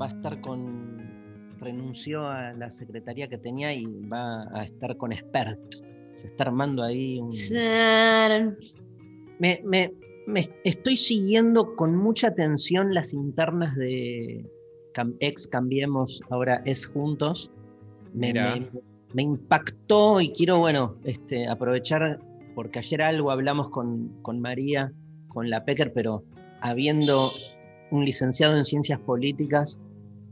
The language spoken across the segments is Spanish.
Va a estar con. renunció a la secretaría que tenía y va a estar con Expert. Se está armando ahí un. Me, me- me estoy siguiendo con mucha atención las internas de ex Cambiemos, ahora es Juntos. Me, me- me impactó y quiero, bueno, este, aprovechar, porque ayer algo hablamos con, con María, con la Pecker, pero habiendo un licenciado en ciencias políticas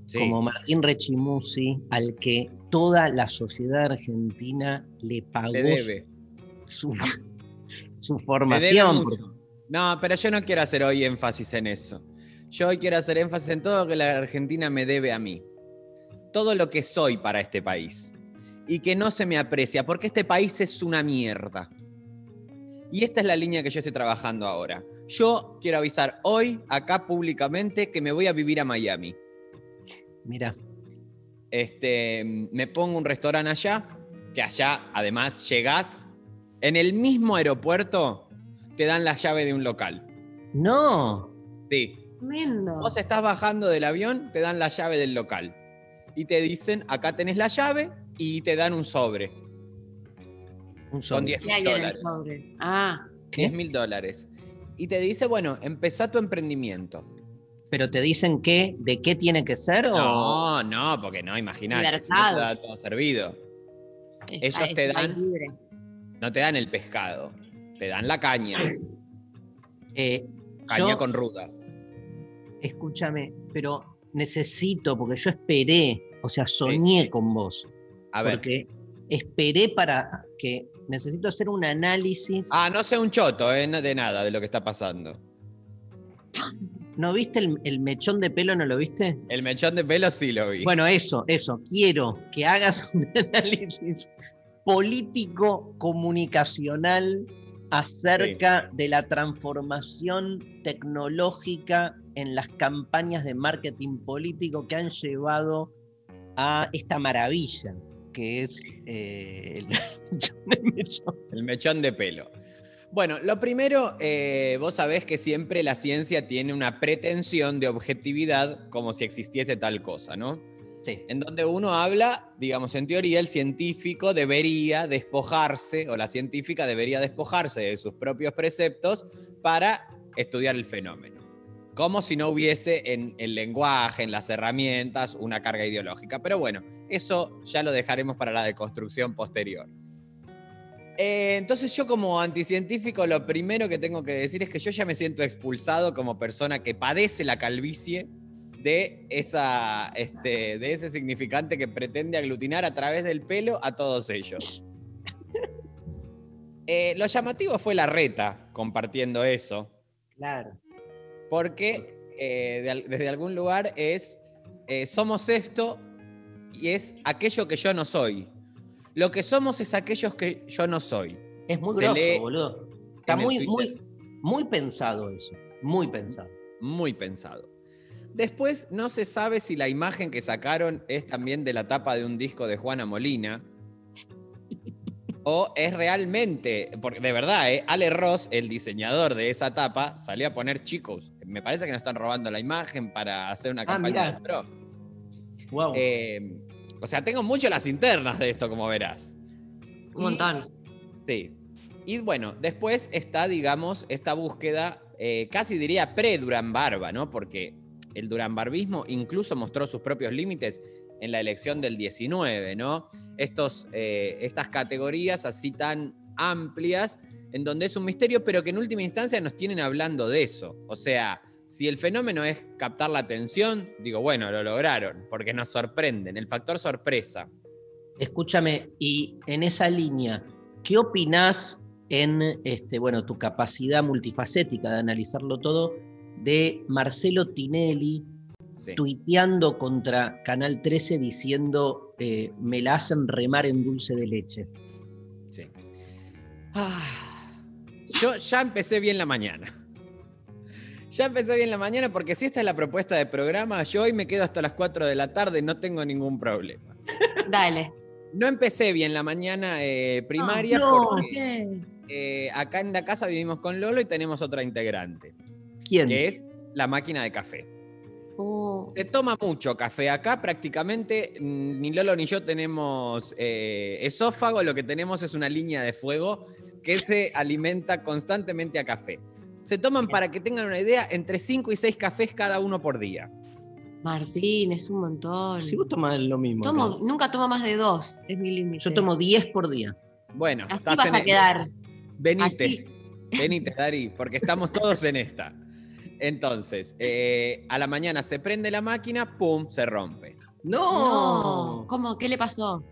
Sí. como Martín Rechimusi, al que toda la sociedad argentina le pagó Le debe. su, su Le debe formación. No, pero yo no quiero hacer hoy énfasis en eso. Yo hoy quiero hacer énfasis en todo lo que la Argentina me debe a mí. Todo lo que soy para este país. Y que no se me aprecia, porque este país es una mierda. Y esta es la línea que yo estoy trabajando ahora. Yo quiero avisar hoy, acá públicamente, que me voy a vivir a Miami. Mira, este, me pongo un restaurante allá, que allá además llegás, en el mismo aeropuerto te dan la llave de un local. no, Sí, Tremendo. vos estás bajando del avión, te dan la llave del local. Y te dicen, acá tenés la llave y te dan un sobre un con sobre. 10 ¿Qué hay mil en el dólares. sobre? Ah, 10 mil dólares. Y te dice, bueno, empezá tu emprendimiento. Pero te dicen que, de qué tiene que ser o No, no, porque no, imagínate, si no Libertad. te da todo servido. es- Ellos es te dan- libre. No te dan el pescado, te dan la caña, Eh, caña yo- con ruda. escúchame, pero necesito, porque yo esperé, o sea, soñé sí. con vos, A ver. porque esperé para que necesito hacer un análisis. Ah, no sé un choto, eh, de nada de lo que está pasando. ¿No viste el, el mechón de pelo? ¿No lo viste? El mechón de pelo sí lo vi. Bueno, eso, eso. Quiero que hagas un análisis político comunicacional acerca de la transformación tecnológica en las campañas de marketing político que han llevado a esta maravilla que es eh, el mechón. El mechón de pelo. Bueno, lo primero, eh, vos sabés que siempre la ciencia tiene una pretensión de objetividad como si existiese tal cosa, ¿no? Sí. En donde uno habla, digamos, en teoría, el científico debería despojarse, o la científica debería despojarse de sus propios preceptos para estudiar el fenómeno. Como si no hubiese en el lenguaje, en las herramientas, una carga ideológica. Pero bueno, eso ya lo dejaremos para la deconstrucción posterior. Eh, entonces yo como anticientífico lo primero que tengo que decir es que yo ya me siento expulsado como persona que padece la calvicie de, esa, este, de ese significante que pretende aglutinar a través del pelo a todos ellos. Eh, lo llamativo fue la reta compartiendo eso, Claro. Porque eh, de desde algún lugar es, eh, somos esto y es aquello que yo no soy. Lo que somos es aquellos que yo no soy. Es muy grosso, boludo. Está muy, muy, muy pensado eso. Muy pensado. Muy pensado. Después no se sabe si la imagen que sacaron es también de la tapa de un disco de Juana Molina. O es realmente, porque de verdad, ¿eh? Ale Ross, el diseñador de esa tapa, salió a poner chicos. Me parece que nos están robando la imagen para hacer una Ah, campaña de pro. Wow. Eh, o sea, tengo mucho las internas de esto, como verás. Un montón. Sí. Y bueno, después está, digamos, esta búsqueda, eh, casi diría pre-Durán Barba, ¿no? Porque el Durán Barbismo incluso mostró sus propios límites en la elección del 19, ¿no? Estos, eh, estas categorías así tan amplias, en donde es un misterio, pero que en última instancia nos tienen hablando de eso. O sea, si el fenómeno es captar la atención, digo, bueno, lo lograron, porque nos sorprenden, el factor sorpresa. Escúchame, y en esa línea, ¿qué opinás en este, bueno, tu capacidad multifacética de analizarlo todo de Marcelo Tinelli Sí. tuiteando contra Canal 13 diciendo eh, me la hacen remar en dulce de leche? Sí. Ah, yo ya empecé bien la mañana. Ya empecé bien la mañana porque si esta es la propuesta de programa, yo hoy me quedo hasta las 4 de la tarde, no tengo ningún problema. Dale. No empecé bien la mañana eh, primaria no. porque eh, acá en la casa vivimos con Lolo y tenemos otra integrante, ¿Quién? que es la máquina de café. Uh, Se toma mucho café acá, prácticamente mm, ni Lolo ni yo tenemos eh, esófago, lo que tenemos es una línea de fuego que se alimenta constantemente a café. Se toman, para que tengan una idea, entre 5 y 6 cafés cada uno por día. Martín, es un montón. Si vos tomás lo mismo. Tomo- ¿no? nunca tomo más de dos, es mi límite. Yo tomo 10 por día. Bueno, Así estás vas en a el- quedar. Venite, Así. venite, Dari, porque estamos todos en esta. Entonces, eh, a la mañana se prende la máquina, ¡pum! se rompe. ¡No! No. ¿Cómo? ¿Qué le pasó?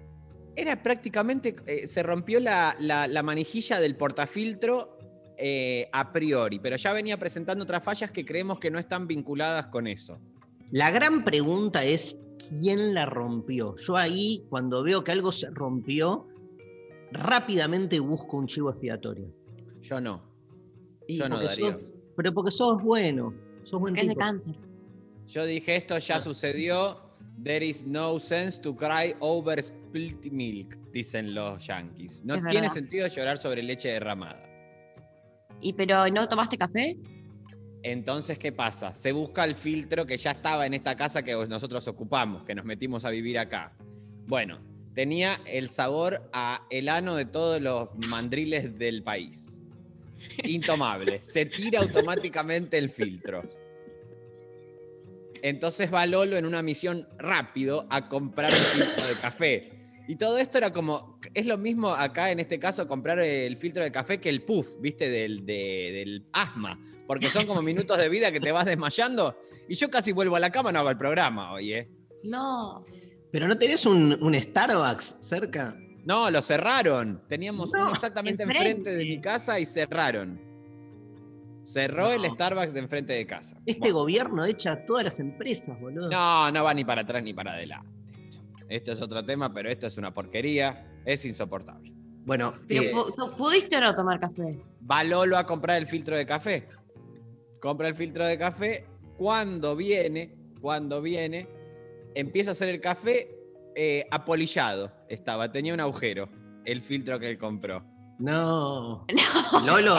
Era prácticamente, eh, se rompió la, la- la manijilla del portafiltro eh, a priori, pero ya venía presentando otras fallas que creemos que no están vinculadas con eso. La gran pregunta es quién la rompió. Yo ahí, cuando veo que algo se rompió, rápidamente busco un chivo expiatorio. Yo no. Y Yo no, Darío. sos- pero porque sos bueno. Sos buen Es de cáncer. Yo dije, esto ya sucedió. There is no sense to cry over spilt milk, dicen los yankees. No Es tiene verdad. sentido llorar sobre leche derramada. ¿Y pero no tomaste café? Entonces, ¿qué pasa? Se busca el filtro que ya estaba en esta casa que nosotros ocupamos, que nos metimos a vivir acá. Bueno, tenía el sabor a el ano de todos los mandriles del país. Intomable. Se tira automáticamente el filtro. Entonces va Lolo en una misión rápido a comprar el filtro de café. Y todo esto era como, es lo mismo acá en este caso comprar el filtro de café que el puff, viste, del, de- del asma. Porque son como minutos de vida que te vas desmayando. Y yo casi vuelvo a la cama, no hago el programa hoy, ¿eh? No. ¿Pero no tenés un, un Starbucks cerca? No, lo cerraron. Teníamos No, uno exactamente enfrente. enfrente de mi casa y cerraron. Cerró el. Starbucks de enfrente de casa. Este Bueno. gobierno echa a todas las empresas, boludo. No, no va ni para atrás ni para adelante. Esto, es otro tema, pero esto es una porquería. Es insoportable. Bueno, Pero eh, pu- ¿tú ¿pudiste o no tomar café? Va Lolo a comprar el filtro de café. Compra el filtro de café. Cuando viene, cuando viene, empieza a hacer el café eh, apolillado. Estaba, tenía un agujero. El filtro que él compró. no. No. Lolo,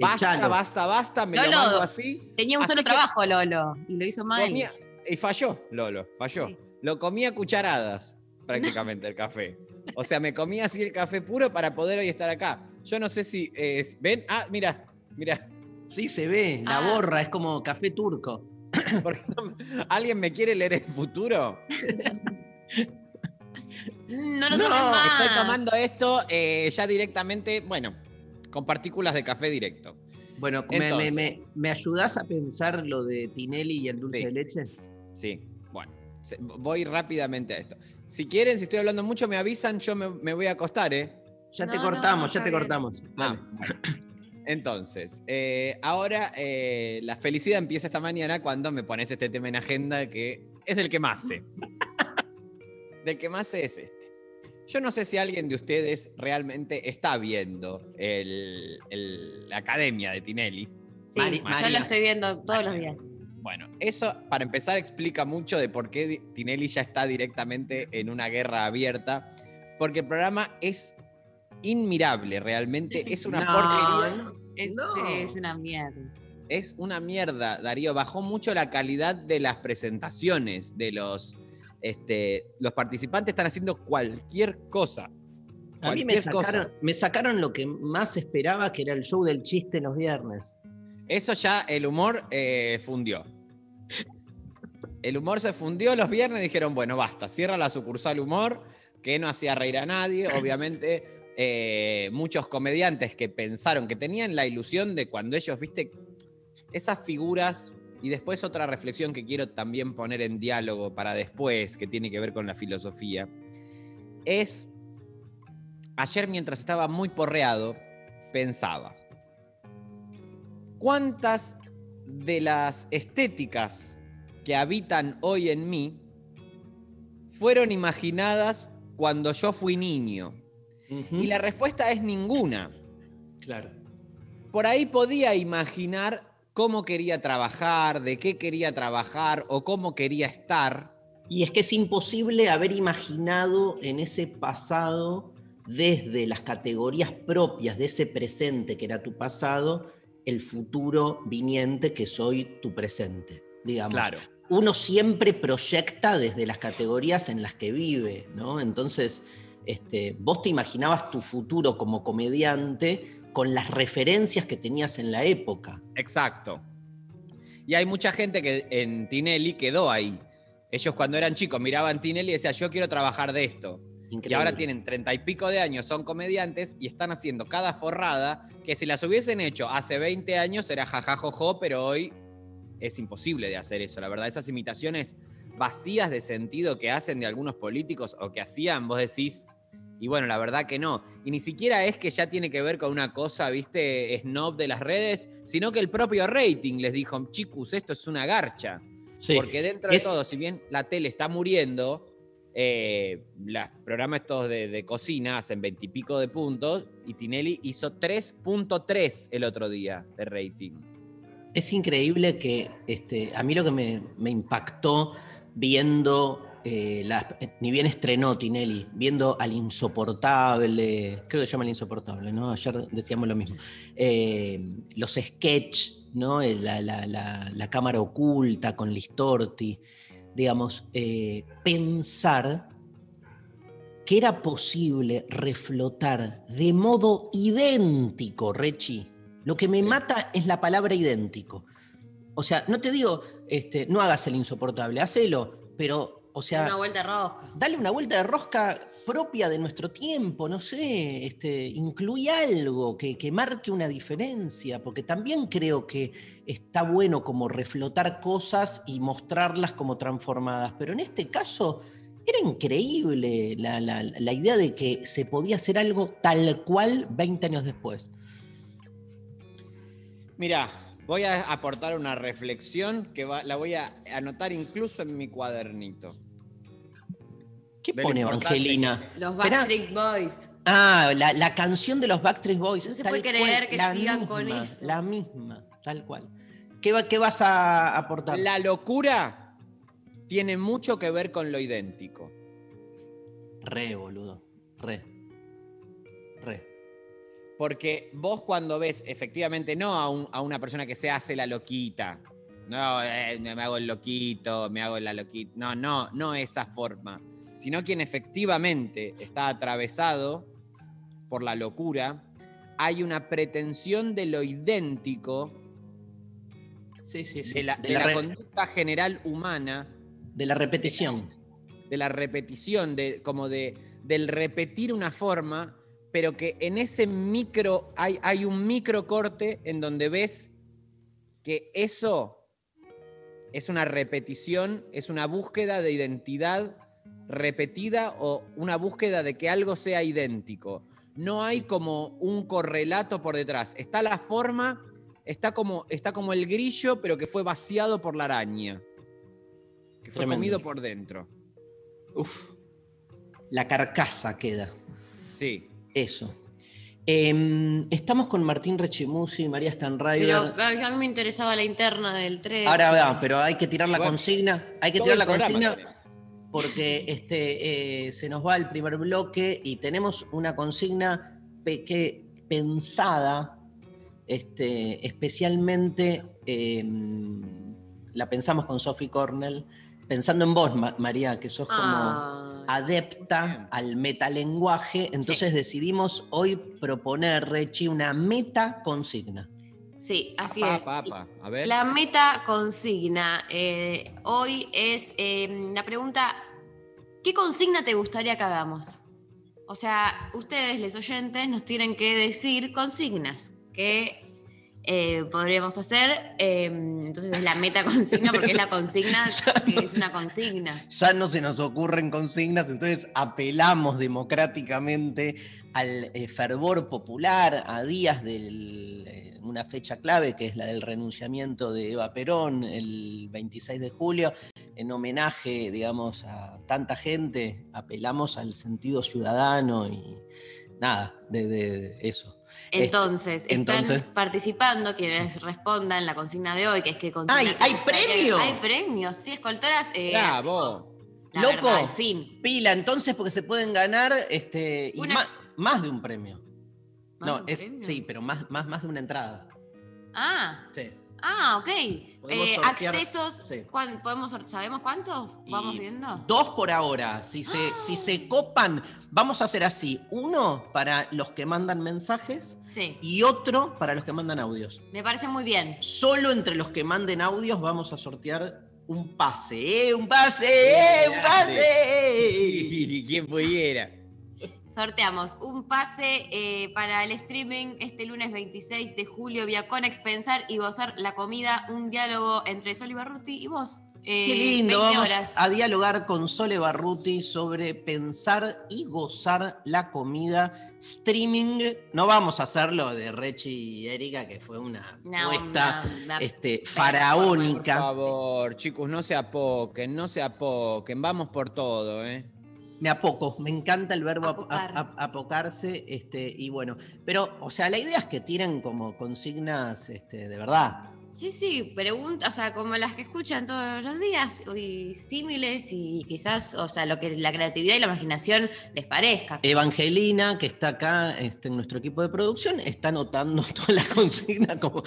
Basta. Basta, basta, basta. Me lo mando así. Tenía un Así solo que- trabajo, Lolo. Y lo hizo mal. Comía- y falló, Lolo, falló. Sí. Lo comía a cucharadas, prácticamente, el café. O sea, me comía así el café puro para poder hoy estar acá. Yo no sé si. ¿Ven? Ah, mira, mira. Sí, se ve, la Ah. borra, es como café turco. ¿Por qué no me- ¿Alguien me quiere leer el futuro? No lo No, tomes más. Estoy tomando esto eh, ya directamente, bueno, con partículas de café directo. Bueno, me, me, me, ¿me ayudás a pensar lo de Tinelli y el dulce Sí. de leche? Sí, bueno, voy rápidamente a esto. Si quieren, si estoy hablando mucho, me avisan, yo me, me voy a acostar, ¿eh? Ya te cortamos, no, ya te bien. cortamos. Ah. Entonces, eh, ahora eh, la felicidad empieza esta mañana cuando me pones este tema en agenda que es del que más sé. del que más sé es este. Yo no sé si alguien de ustedes realmente está viendo el- el- la academia de Tinelli. Sí, Mari- yo lo estoy viendo todos los días. Bueno, eso para empezar explica mucho de por qué Tinelli ya está directamente en una guerra abierta, porque el programa es inmirable, realmente es una No, porquería. no, Es, no. es una mierda. Es una mierda, Darío. Bajó mucho la calidad de las presentaciones de los. Este, los participantes están haciendo cualquier cosa. A mí me cosa. sacaron, me sacaron lo que más esperaba, que era el show del chiste los viernes. Eso ya el humor eh, fundió. El humor se fundió los viernes y dijeron, bueno, basta, cierra la sucursal humor, que no hacía reír a nadie. Obviamente, eh, muchos comediantes que pensaron que tenían la ilusión de cuando ellos, viste, esas figuras, y después otra reflexión que quiero también poner en diálogo para después, que tiene que ver con la filosofía, es, ayer mientras estaba muy porreado, pensaba, ¿cuántas de las estéticas que habitan hoy en mí fueron imaginadas cuando yo fui niño? Y la respuesta es ninguna. Claro. Por ahí podía imaginar cómo quería trabajar, de qué quería trabajar o cómo quería estar. Y es que es imposible haber imaginado en ese pasado, desde las categorías propias de ese presente que era tu pasado, el futuro viniente que soy tu presente, digamos. Claro. Uno siempre proyecta desde las categorías en las que vive, ¿no? Entonces, este, vos te imaginabas tu futuro como comediante con las referencias que tenías en la época. Exacto. Y hay mucha gente que en Tinelli quedó ahí. Ellos cuando eran chicos miraban Tinelli y decían, yo quiero trabajar de esto. Increíble. Y ahora tienen treinta y pico de años, son comediantes y están haciendo cada forrada que si las hubiesen hecho hace 20 años era jajajojo, pero hoy es imposible de hacer eso. La verdad, esas imitaciones vacías de sentido que hacen de algunos políticos o que hacían, vos decís, y bueno, la verdad que no. Y ni siquiera es que ya tiene que ver con una cosa, viste, snob de las redes, sino que el propio rating les dijo, chicos, esto es una garcha. Sí. Porque dentro de todo, si bien la tele está muriendo, eh, los programas estos de, de cocina hacen veintipico de puntos y Tinelli hizo 3.3 el otro día de rating. Es increíble que este, a mí lo que me, me impactó viendo, eh, las- ni bien estrenó Tinelli, viendo al insoportable, creo que se llama el insoportable, ¿no? Ayer decíamos lo mismo. Eh, los sketch, ¿no? Eh, La, la- la- la cámara oculta con Listorti, digamos, eh, pensar que era posible reflotar de modo idéntico, Rechi. Lo que me mata es la palabra idéntico. O sea, no te digo, este, no hagas el insoportable, hacelo, pero, o sea, Una vuelta de rosca. dale una vuelta de rosca propia de nuestro tiempo, no sé, este, incluye algo que, que marque una diferencia, porque también creo que está bueno como reflotar cosas y mostrarlas como transformadas, pero en este caso era increíble la, la- la idea de que se podía hacer algo tal cual 20 años después. Mira, voy a aportar una reflexión que va- la voy a anotar incluso en mi cuadernito. ¿Qué pone Evangelina? Los. Backstreet Boys. Ah, la, la canción de los Backstreet Boys. No se puede creer cual, que la sigan con eso. La misma, tal cual. ¿Qué, va- qué vas a aportar? La locura tiene mucho que ver con lo idéntico. Re, boludo. Re. Re. Porque vos cuando ves efectivamente no a, un- a una persona que se hace la loquita, no, eh, me hago el loquito, me hago la loquita, no, no, no esa forma, sino quien efectivamente está atravesado por la locura, hay una pretensión de lo idéntico, Sí, sí, sí. de la, de, de la conducta general humana, de la repetición. de la repetición, de, como de, del repetir una forma, pero que en ese micro, hay, hay un micro corte en donde ves que eso es una repetición, es una búsqueda de identidad repetida o una búsqueda de que algo sea idéntico. No hay como un correlato por detrás. Está la forma, está como, está como el grillo, pero que fue vaciado por la araña. Que fue Tremendo. comido por dentro. Uf. La carcasa queda. Sí. Eso. Em, estamos con Martín Rechimusi, María Pero Stanriver. a mí me interesaba la interna del 3. Ahora va, pero hay que tirar la Bueno, consigna. Hay que tirar la programa consigna porque este, eh, se nos va el primer bloque y tenemos una consigna pe- que- pensada este, especialmente, eh, la pensamos con Sophie Cornell, pensando en vos, Ma- María, que sos como Ah, adepta al metalenguaje, entonces decidimos hoy proponer, Rechi, una meta consigna. Sí, así Apa, es. apa, apa. A ver. La meta consigna eh, hoy es eh, la pregunta, ¿qué consigna te gustaría que hagamos? O sea, ustedes, les oyentes, nos tienen que decir consignas que eh, podríamos hacer. eh, entonces es la meta consigna porque es la consigna que es una consigna. Ya no se nos ocurren consignas, entonces apelamos democráticamente al eh, fervor popular a días de una fecha clave que es la del renunciamiento de Eva Perón el 26 de julio. En homenaje, digamos, a tanta gente, apelamos al sentido ciudadano y nada, de, de eso. Entonces, están entonces- participando quienes respondan la consigna de hoy, que es que ¡Ay, hay premio! Hay premios, sí, escoltoras. eh, Bravo. la ¡Loco! verdad, al fin. Pila, entonces, porque se pueden ganar este, y Una- más, más de un premio. ¿Más No, un es, premio? sí, pero más, más, más de una entrada. Ah, Sí. ah, ok. Podemos Eh, sortear- accesos, sí. ¿cuán- podemos, ¿sabemos cuántos? Vamos Y viendo. ¡Ah! Dos por ahora. Si se, si se copan, vamos a hacer así. Uno para los que mandan mensajes Sí, y otro para los que mandan audios. me parece muy bien. Solo entre los que manden audios vamos a sortear un pase. ¡Eh, ¡Un pase! ¡Eh, ¡Un pase! ¿Quién pudiera? Sorteamos un pase eh, para el streaming este lunes 26 de julio vía Conex Pensar y Gozar la Comida, un diálogo entre Sol y Barruti y vos. eh, Qué lindo, 20 vamos horas. a dialogar con Sole Barruti sobre pensar y gozar la comida streaming. No vamos a hacerlo de Rechi y Erika, que fue una apuesta una- este, Por faraónica. favor, chicos, no se apoquen, no se apoquen. Vamos por todo, ¿eh? Me apoco, me encanta el verbo ap- Apocar. ap- ap- apocarse, este, y bueno, pero, o sea, la idea es que tiren como consignas este, de verdad. Sí, sí, preguntas, o sea, como las que escuchan todos los días, y símiles y quizás, o sea, lo que la creatividad y la imaginación les parezca. Evangelina, que está acá este, en nuestro equipo de producción, está anotando toda la consigna como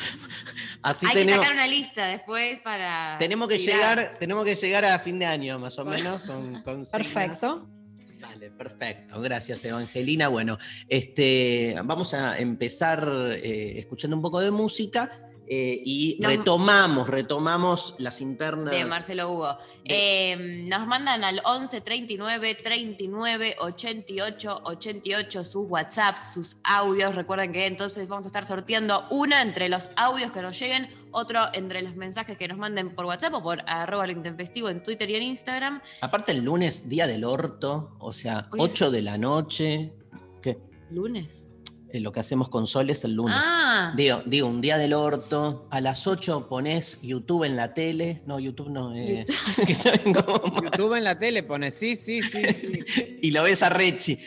así Hay que sacar una lista después para. tenemos que tirar. llegar, tenemos que llegar a fin de año más o menos con consignas. Perfecto. Dale, perfecto. Gracias, Evangelina. Bueno, este, vamos a empezar eh, escuchando un poco de música eh, y Nos- retomamos, retomamos las internas. De Marcelo Hugo. De- Eh, nos mandan al 11 39 39 88 88 sus WhatsApps, sus audios. Recuerden que entonces vamos a estar sorteando una entre los audios que nos lleguen, otro entre los mensajes que nos manden por WhatsApp o por arroba lo intempestivo en Twitter y en Instagram. Aparte, el lunes, día del orto, o sea, Oye. 8 de la noche. ¿Qué? ¿Lunes? Eh, lo que hacemos con Sol es el lunes. Ah, Digo, digo, un día del orto, a las 8 pones YouTube en la tele. No, YouTube no. eh, que como- YouTube en la tele pone, sí, sí, sí, sí. y lo ves a Rechi.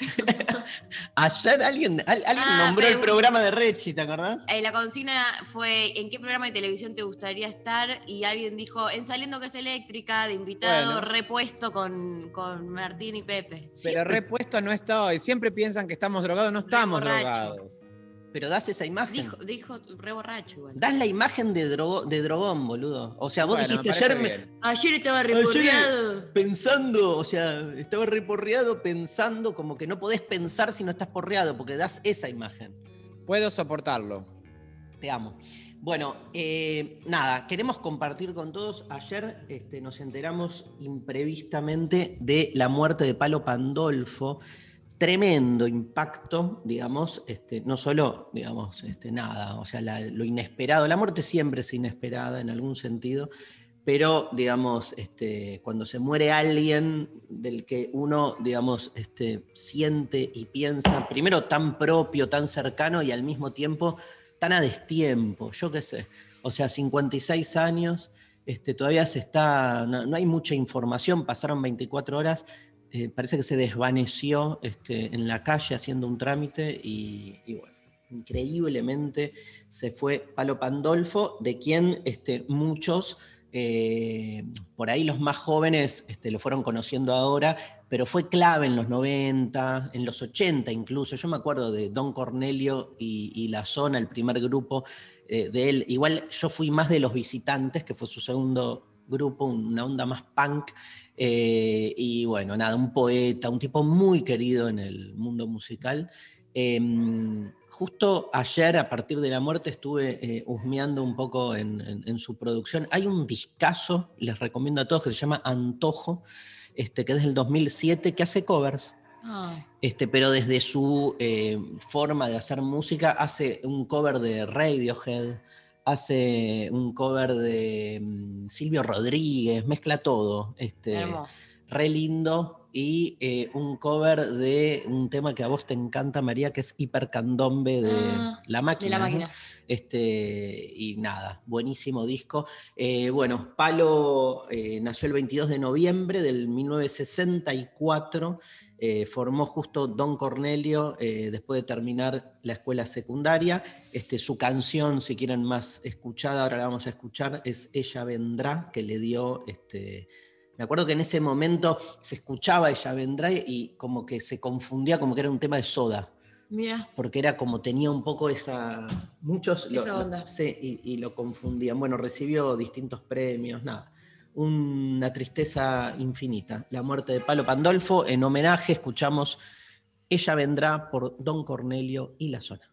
Ayer alguien, al- alguien Ah, nombró el programa de Rechi, ¿te acordás? eh, la consigna fue ¿en qué programa de televisión te gustaría estar? Y alguien dijo, en Saliendo que es eléctrica, de invitado, Bueno. repuesto con, con Martín y Pepe. Pero repuesto no estoy. Siempre piensan que estamos drogados, no estamos drogados. Pero das esa imagen. Dijo, dijo re borracho igual. Das la imagen de, drogo- de drogón, boludo. O sea, vos Bueno, dijiste ayer me-. Ayer estaba reporreado. pensando, o sea, estaba reporreado pensando como que no podés pensar si no estás porreado, porque das esa imagen. Puedo soportarlo. Te amo. Bueno, eh, nada, queremos compartir con todos. Ayer este, nos enteramos imprevistamente de la muerte de Palo Pandolfo. Tremendo impacto, digamos, este, no solo, digamos, este, nada, o sea, lo inesperado. La muerte siempre es inesperada en algún sentido, pero, digamos, este, cuando se muere alguien del que uno, digamos, este, siente y piensa, primero tan propio, tan cercano y al mismo tiempo tan a destiempo, yo qué sé. O sea, 56 años, este, todavía se está, no hay mucha información, pasaron 24 horas, eh, parece que se desvaneció este, en la calle haciendo un trámite y, bueno, increíblemente se fue Palo Pandolfo, de quien este, muchos, eh, por ahí los más jóvenes este, lo fueron conociendo ahora, pero fue clave en los 90, en los 80 incluso. Yo me acuerdo de Don Cornelio y, y La Zona, el primer grupo eh, de él. Igual yo fui más de los visitantes, que fue su segundo grupo, una onda más punk. Eh, y bueno, nada, un poeta, un tipo muy querido en el mundo musical. Em, justo ayer, a partir de la muerte, estuve eh, husmeando un poco en, en- en su producción. Hay un discazo, les recomiendo a todos, que se llama Antojo, este, que es del 2007, que hace covers. Ay, Este, pero desde su eh, forma de hacer música, hace un cover de Radiohead, hace un cover de mm, Silvio Rodríguez, mezcla todo. Este, hermoso. re lindo. Y eh, un cover de un tema que a vos te encanta, María, que es Hipercandombe de Ah, La Máquina. De la ¿no? máquina. Este, y nada, buenísimo disco. Eh, bueno, Palo eh, nació el 22 de noviembre del 1964. Eh, formó justo Don Cornelio eh, después de terminar la escuela secundaria. Este, su canción, si quieren más escuchada, ahora la vamos a escuchar, es Ella Vendrá, que le dio este, me acuerdo que en ese momento se escuchaba Ella Vendrá y como que se confundía como que era un tema de soda, Mira, porque era como tenía un poco esa... Muchos Esa lo- onda. sí, y, y lo confundían. Bueno, recibió distintos premios, nada. Una tristeza infinita. La muerte de Palo Pandolfo. En homenaje escuchamos Ella Vendrá por Don Cornelio y la zona.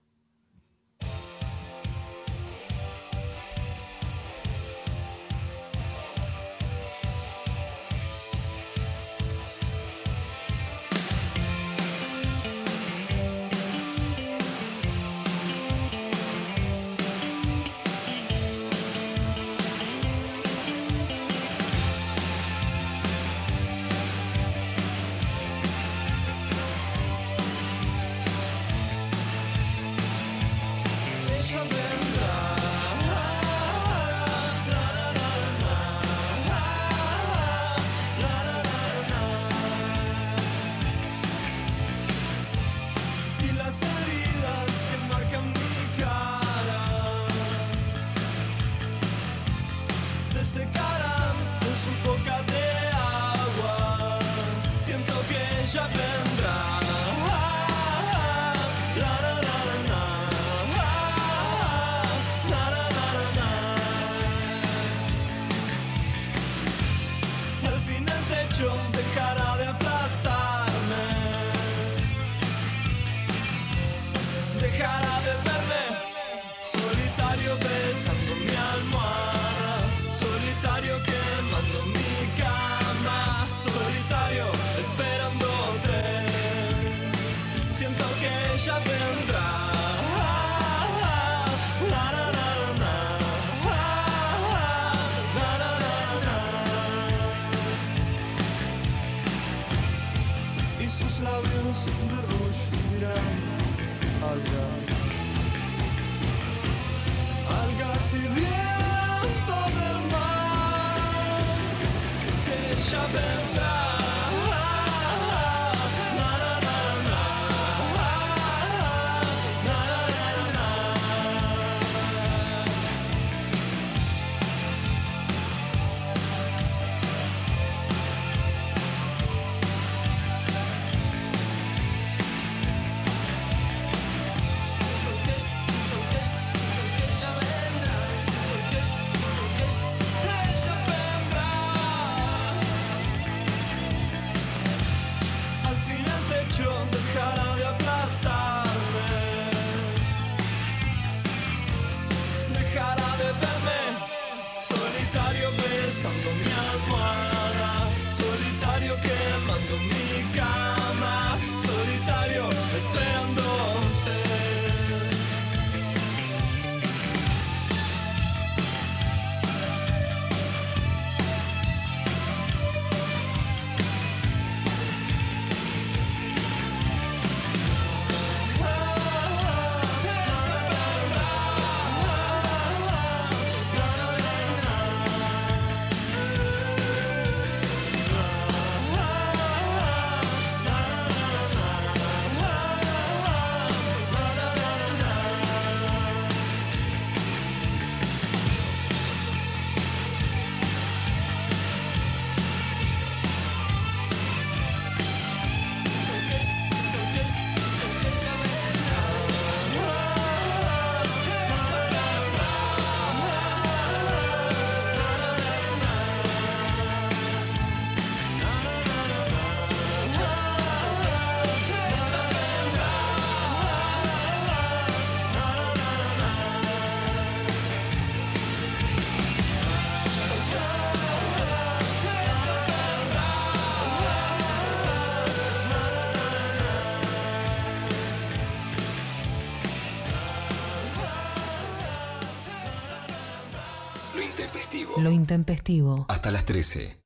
Lo intempestivo. Hasta las 13.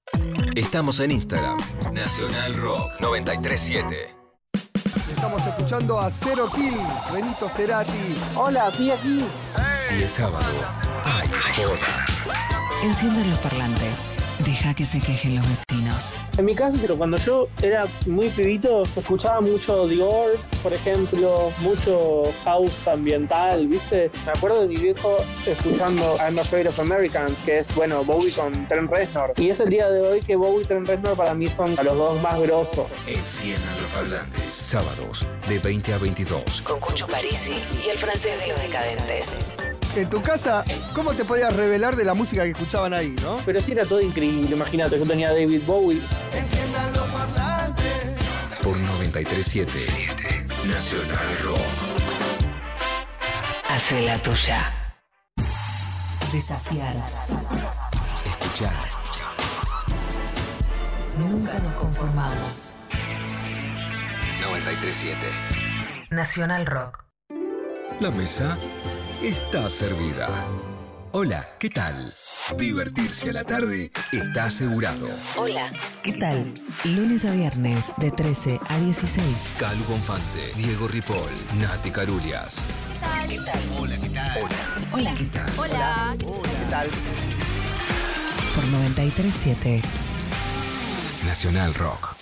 Estamos en Instagram. Nacional Rock 937. Estamos escuchando a Cero Kill, Benito Cerati. Hola, sí, aquí. Si es sábado, ay, joda. Enciendan los parlantes. Deja que se quejen los vecinos. En mi caso, pero cuando yo era muy pibito, escuchaba mucho The Doors, por ejemplo, mucho house ambiental, ¿viste? Me acuerdo de mi viejo escuchando I'm Afraid of Americans, que es, bueno, Bowie con Trent Reznor. Y es el día de hoy que Bowie y Trent Reznor para mí son los dos más grosos. Enciendan los parlantes. Sábados, de 20 a 22. Con Cucho Parisi y el francés de los decadentes. En tu casa, ¿cómo te podías revelar de la música que escuchaban ahí, no? Pero sí era todo increíble, imagínate, yo tenía a David Bowie. Por 937. Nacional Rock. Hace la tuya. Desafiar. Escuchar. Nunca nos conformamos. 937. Nacional Rock. La mesa está servida. Hola, ¿qué tal? Divertirse a la tarde está asegurado. Hola. ¿Qué tal? Lunes a viernes de 13 a 16. Calu Bonfante, Diego Ripoll, Nati Carulias. ¿Qué tal? Hola, ¿qué tal? Hola. ¿Qué tal? Hola. ¿Qué tal? Por 937. Nacional Rock.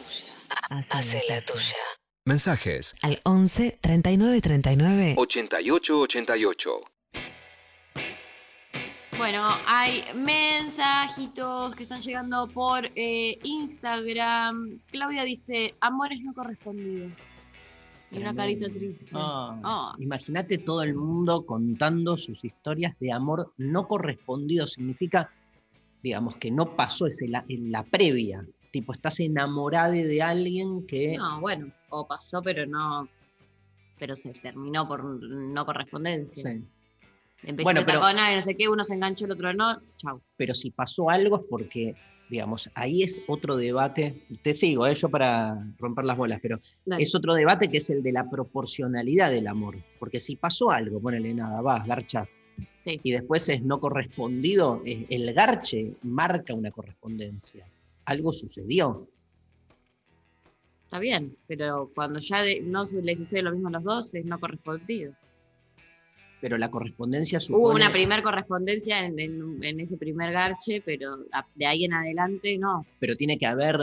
Hace la tuya. Mensajes Al 11 39 39. 8888. Bueno, hay mensajitos que están llegando por eh, Instagram. Claudia dice, amores no correspondidos. Y una carita triste. Ah. Imagínate todo el mundo contando sus historias de amor no correspondido. Significa, digamos, que no pasó ese la- en la previa. Tipo, estás enamorada de alguien que... No, bueno, o pasó, pero no. Pero se terminó por no correspondencia. Sí. Empecé Bueno, pero- no sé qué, uno se enganchó, el otro no. Chau. Pero si pasó algo es porque, digamos, ahí es otro debate. Te sigo, ¿eh? yo para romper las bolas, pero Dale. es otro debate que es el de la proporcionalidad del amor. Porque si pasó algo, ponele nada, vas, garchas, Sí. y después es no correspondido, el garche marca una correspondencia. Algo sucedió. Está bien, pero cuando ya de- no se- le sucede lo mismo a los dos, es no correspondido. Pero la correspondencia supone... Hubo una primer correspondencia en, en- en ese primer garche, pero de ahí en adelante no. Pero tiene que haber...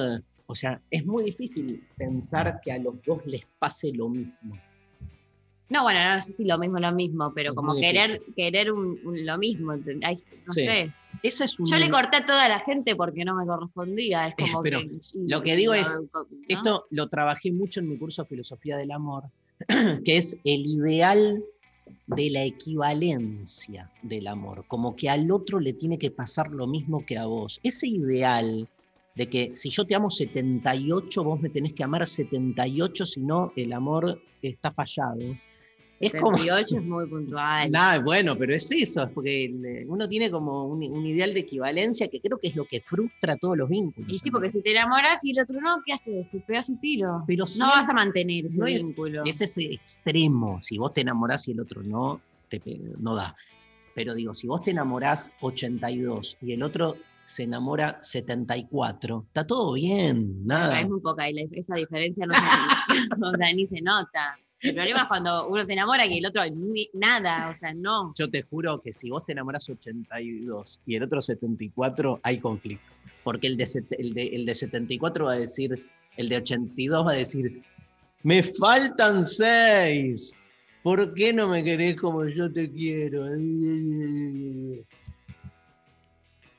O sea, es muy difícil pensar que a los dos les pase lo mismo. No, bueno, no sé si lo mismo, lo mismo, pero Es como querer, querer un, un- lo mismo, ¿entend- ay, no Sí. sé. Esa es un... Yo le corté a toda la gente porque no me correspondía. Es como pero que, lo que digo es, ¿no? Esto lo trabajé mucho en mi curso de Filosofía del Amor, que es el ideal de la equivalencia del amor, como que al otro le tiene que pasar lo mismo que a vos. Ese ideal de que si yo te amo 78, vos me tenés que amar 78, si no, el amor está fallado. Es como... 78 es muy puntual. Nada, bueno, pero es eso, es porque el- uno tiene como un, un ideal de equivalencia que creo que es lo que frustra todos los vínculos. Y sí, porque si te enamoras y el otro no, ¿qué haces? Te pegas un tiro. Pero no siempre- vas a mantener ese no es- vínculo. Es este extremo. Si vos te enamorás y el otro no, te no da. Pero digo, si vos te enamorás 82 y el otro se enamora 74, está todo bien, nada. Es muy poca y esa diferencia no se, o sea, ni se nota. El problema es cuando uno se enamora y el otro ni- nada, o sea, no. Yo te juro que si vos te enamorás 82 y el otro 74, hay conflicto. Porque el de, el de, el de 74 va a decir, el de 82 va a decir, me faltan seis. ¿Por qué no me querés como yo te quiero?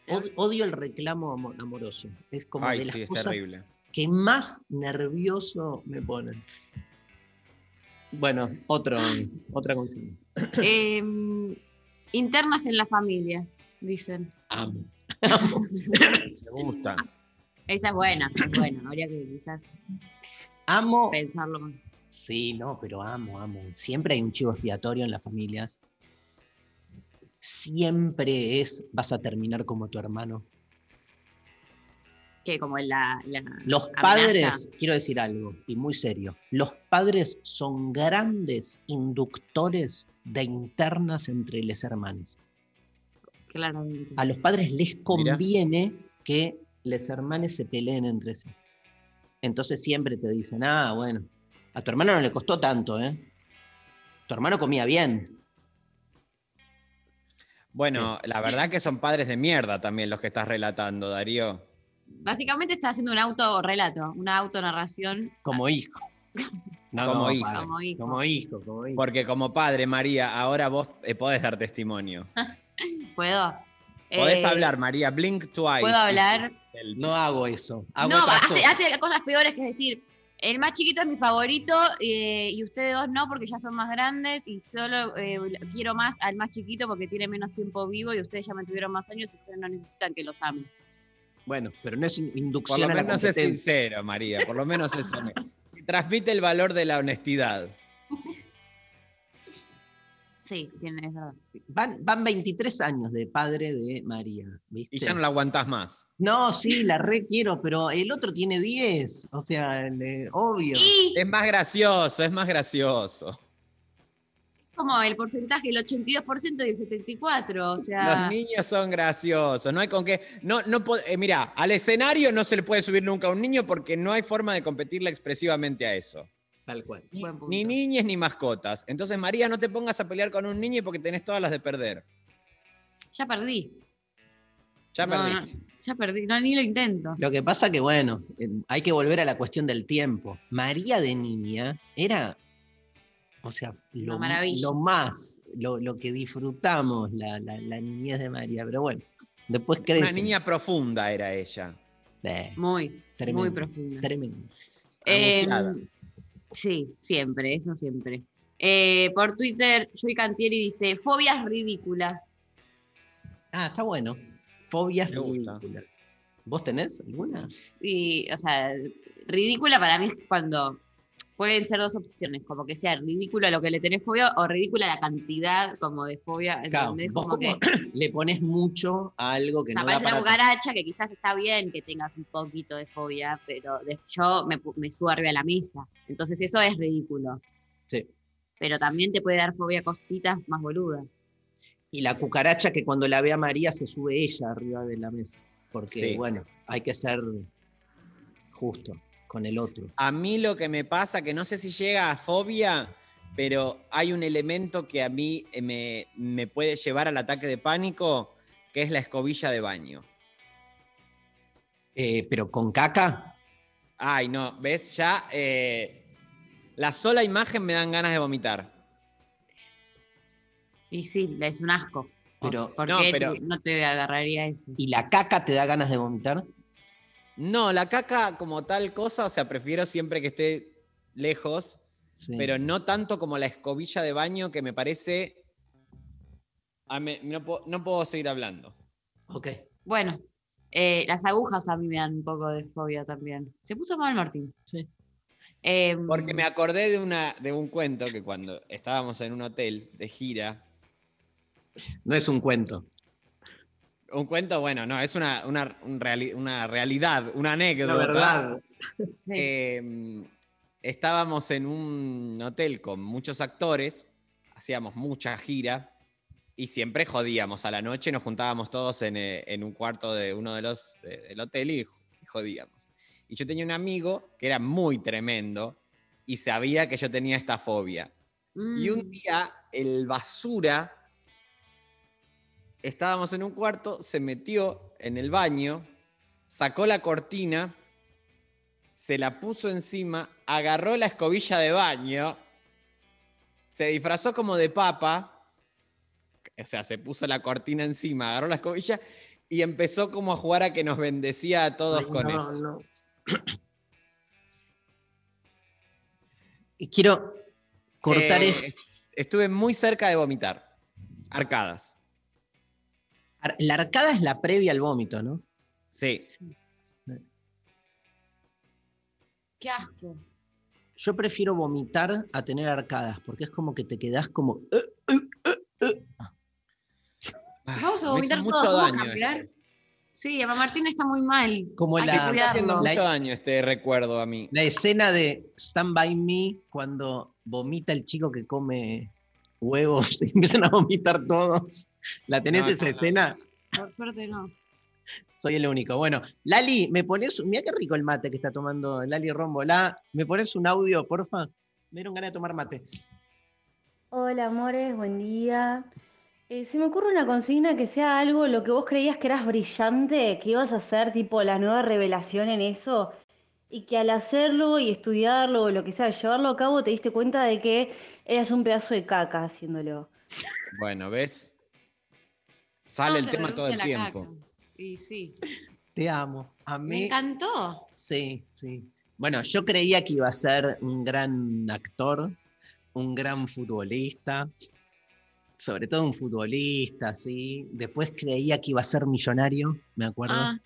Od- Odio el reclamo amo- amoroso. Es como Ay, de las sí, es cosas terrible. que más nervioso me ponen. Bueno, otro, otra consigna. Eh, internas en las familias, dicen. Amo. Me gusta. Esa es buena, es buena. Habría que quizás Amo. pensarlo más. Sí, no, pero amo, amo. Siempre hay un chivo expiatorio en las familias. Siempre es, vas a terminar como tu hermano. Que como la, la Los amenaza. padres, quiero decir algo, y muy serio, los padres son grandes inductores de internas entre los hermanos. Claramente. A los padres les conviene que les hermanes se peleen entre sí. Entonces siempre te dicen, ah, bueno, a tu hermano no le costó tanto, ¿eh? Tu hermano comía bien. Bueno, la verdad que son padres de mierda también los que estás relatando, Darío. Básicamente está haciendo un autorrelato, una autonarración. Como hijo. No, Como hijo. padre, Como hijo. Como hijo, como hijo. Porque como padre, María, ahora vos eh, podés dar testimonio. ¿Puedo? Podés Eh, hablar, María, blink twice. ¿Puedo hablar? El- No hago eso. Hago No, hace, cosas. hace cosas peores que es decir, el más chiquito es mi favorito eh, y ustedes dos no porque ya son más grandes y solo eh, quiero más al más chiquito porque tiene menos tiempo vivo y ustedes ya me tuvieron más años y ustedes no necesitan que los ame. Bueno, pero no es in- Por inducción lo a la menos es sincero, María. Por lo menos eso. Transmite el valor de la honestidad. Sí, tiene, es verdad. Van, van 23 años de padre de María, ¿viste? Y ya no la aguantás más. No, sí, la re quiero, pero el otro tiene 10. O sea, le- obvio. Y Es más gracioso, es más gracioso. Como el porcentaje, el 82% y el 74%, o sea... Los niños son graciosos. No hay con qué. No, no eh, mira, al escenario no se le puede subir nunca a un niño porque no hay forma de competirle expresivamente a eso. Tal cual. Ni, ni niñes ni mascotas. Entonces, María, no te pongas a pelear con un niño porque tenés todas las de perder. Ya perdí. Ya No, no, perdiste. ya perdí, no, ni lo intento. Lo que pasa que, bueno, eh, hay que volver a la cuestión del tiempo. María de niña era, o sea, lo, más, lo, lo que disfrutamos, la, la- la niñez de María. Pero bueno, después crece. Una niña profunda era ella. Sí, Muy, Tremendo. muy profunda. tremendo. Eh, sí, siempre, eso siempre. Eh, por Twitter, Joy Cantieri dice, fobias ridículas. Ah, está bueno. Fobias ridículas. ¿Vos tenés algunas? Y, o sea, ridícula para mí es cuando pueden ser dos opciones, como que sea ridículo lo que le tenés fobia o ridícula la cantidad como de fobia. Claro, Como que, le pones mucho a algo que o sea, no da parece una para cucaracha que quizás está bien que tengas un poquito de fobia, pero de- yo me, pu- me subo arriba de la mesa. Entonces eso es ridículo. Sí. Pero también te puede dar fobia a cositas más boludas. Y la cucaracha que cuando la ve a María se sube ella arriba de la mesa. Porque, Sí. bueno, hay que ser justo con el otro. A mí lo que me pasa, que no sé si llega a fobia, pero hay un elemento que a mí eh, me, me puede llevar al ataque de pánico, que es la escobilla de baño. Eh, pero con caca, Ay, no, ¿ves? Ya eh, la sola imagen me dan ganas de vomitar. Y sí, es un asco. Pero- ¿Por no, qué pero- no te agarraría eso? y la caca te da ganas de vomitar. No, la caca como tal cosa, o sea, prefiero siempre que esté lejos, Sí. pero no tanto como la escobilla de baño que me parece... Me- no, puedo, no puedo seguir hablando. Ok. Bueno, eh, las agujas a mí me dan un poco de fobia también. Se puso mal Martín. Sí. Em, Porque me acordé de, una, de un cuento que cuando estábamos en un hotel de gira, No es un cuento. Un cuento, bueno, no, es una, una, un reali- una realidad, una anécdota. La verdad. Eh, estábamos en un hotel con muchos actores, hacíamos mucha gira y siempre jodíamos a la noche, nos juntábamos todos en, eh, en un cuarto de uno de los de- del hotel y, y jodíamos. Y yo tenía un amigo que era muy tremendo y sabía que yo tenía esta fobia. Y un Mm, día el basura, estábamos en un cuarto, se metió en el baño, sacó la cortina, se la puso encima, agarró la escobilla de baño, se disfrazó como de papa, o sea, se puso la cortina encima, agarró la escobilla y empezó como a jugar a que nos bendecía a todos Ay, con no, eso. no. Y quiero cortar Eh, esto. Estuve muy cerca de vomitar. Arcadas. La arcada es la previa al vómito, ¿no? Sí. Qué asco. Yo prefiero vomitar a tener arcadas, porque es como que te quedás como. "Eh". Vamos a Me hizo vomitar mucho todos, ¿vamos a daño este. Sí, a Martín está muy mal. Como Hay la- que está Está haciendo. La- mucho daño este recuerdo a mí. La escena de Stand By Me cuando vomita el chico que come huevos y empiezan a vomitar todos. ¿La tenés No, esa no, no. escena? Por suerte no. Soy el único. Bueno, Lali, ¿me pones, mira qué rico el mate que está tomando Lali Rombolá. ¿Me pones un audio, porfa? Me dieron ganas de tomar mate. Hola amores, buen día. Eh, se me ocurre una consigna que sea algo lo que vos creías que eras brillante, que ibas a hacer tipo la nueva revelación en eso, y que al hacerlo y estudiarlo o lo que sea, llevarlo a cabo, te diste cuenta de que eras un pedazo de caca haciéndolo. Bueno, ¿ves? Sale el tema todo el tiempo. caca. Y sí. Te amo. A Me encantó. Sí, sí. Bueno, yo creía que iba a ser un gran actor, un gran futbolista, sobre todo un futbolista, sí. Después creía que iba a ser millonario, me acuerdo. Ah,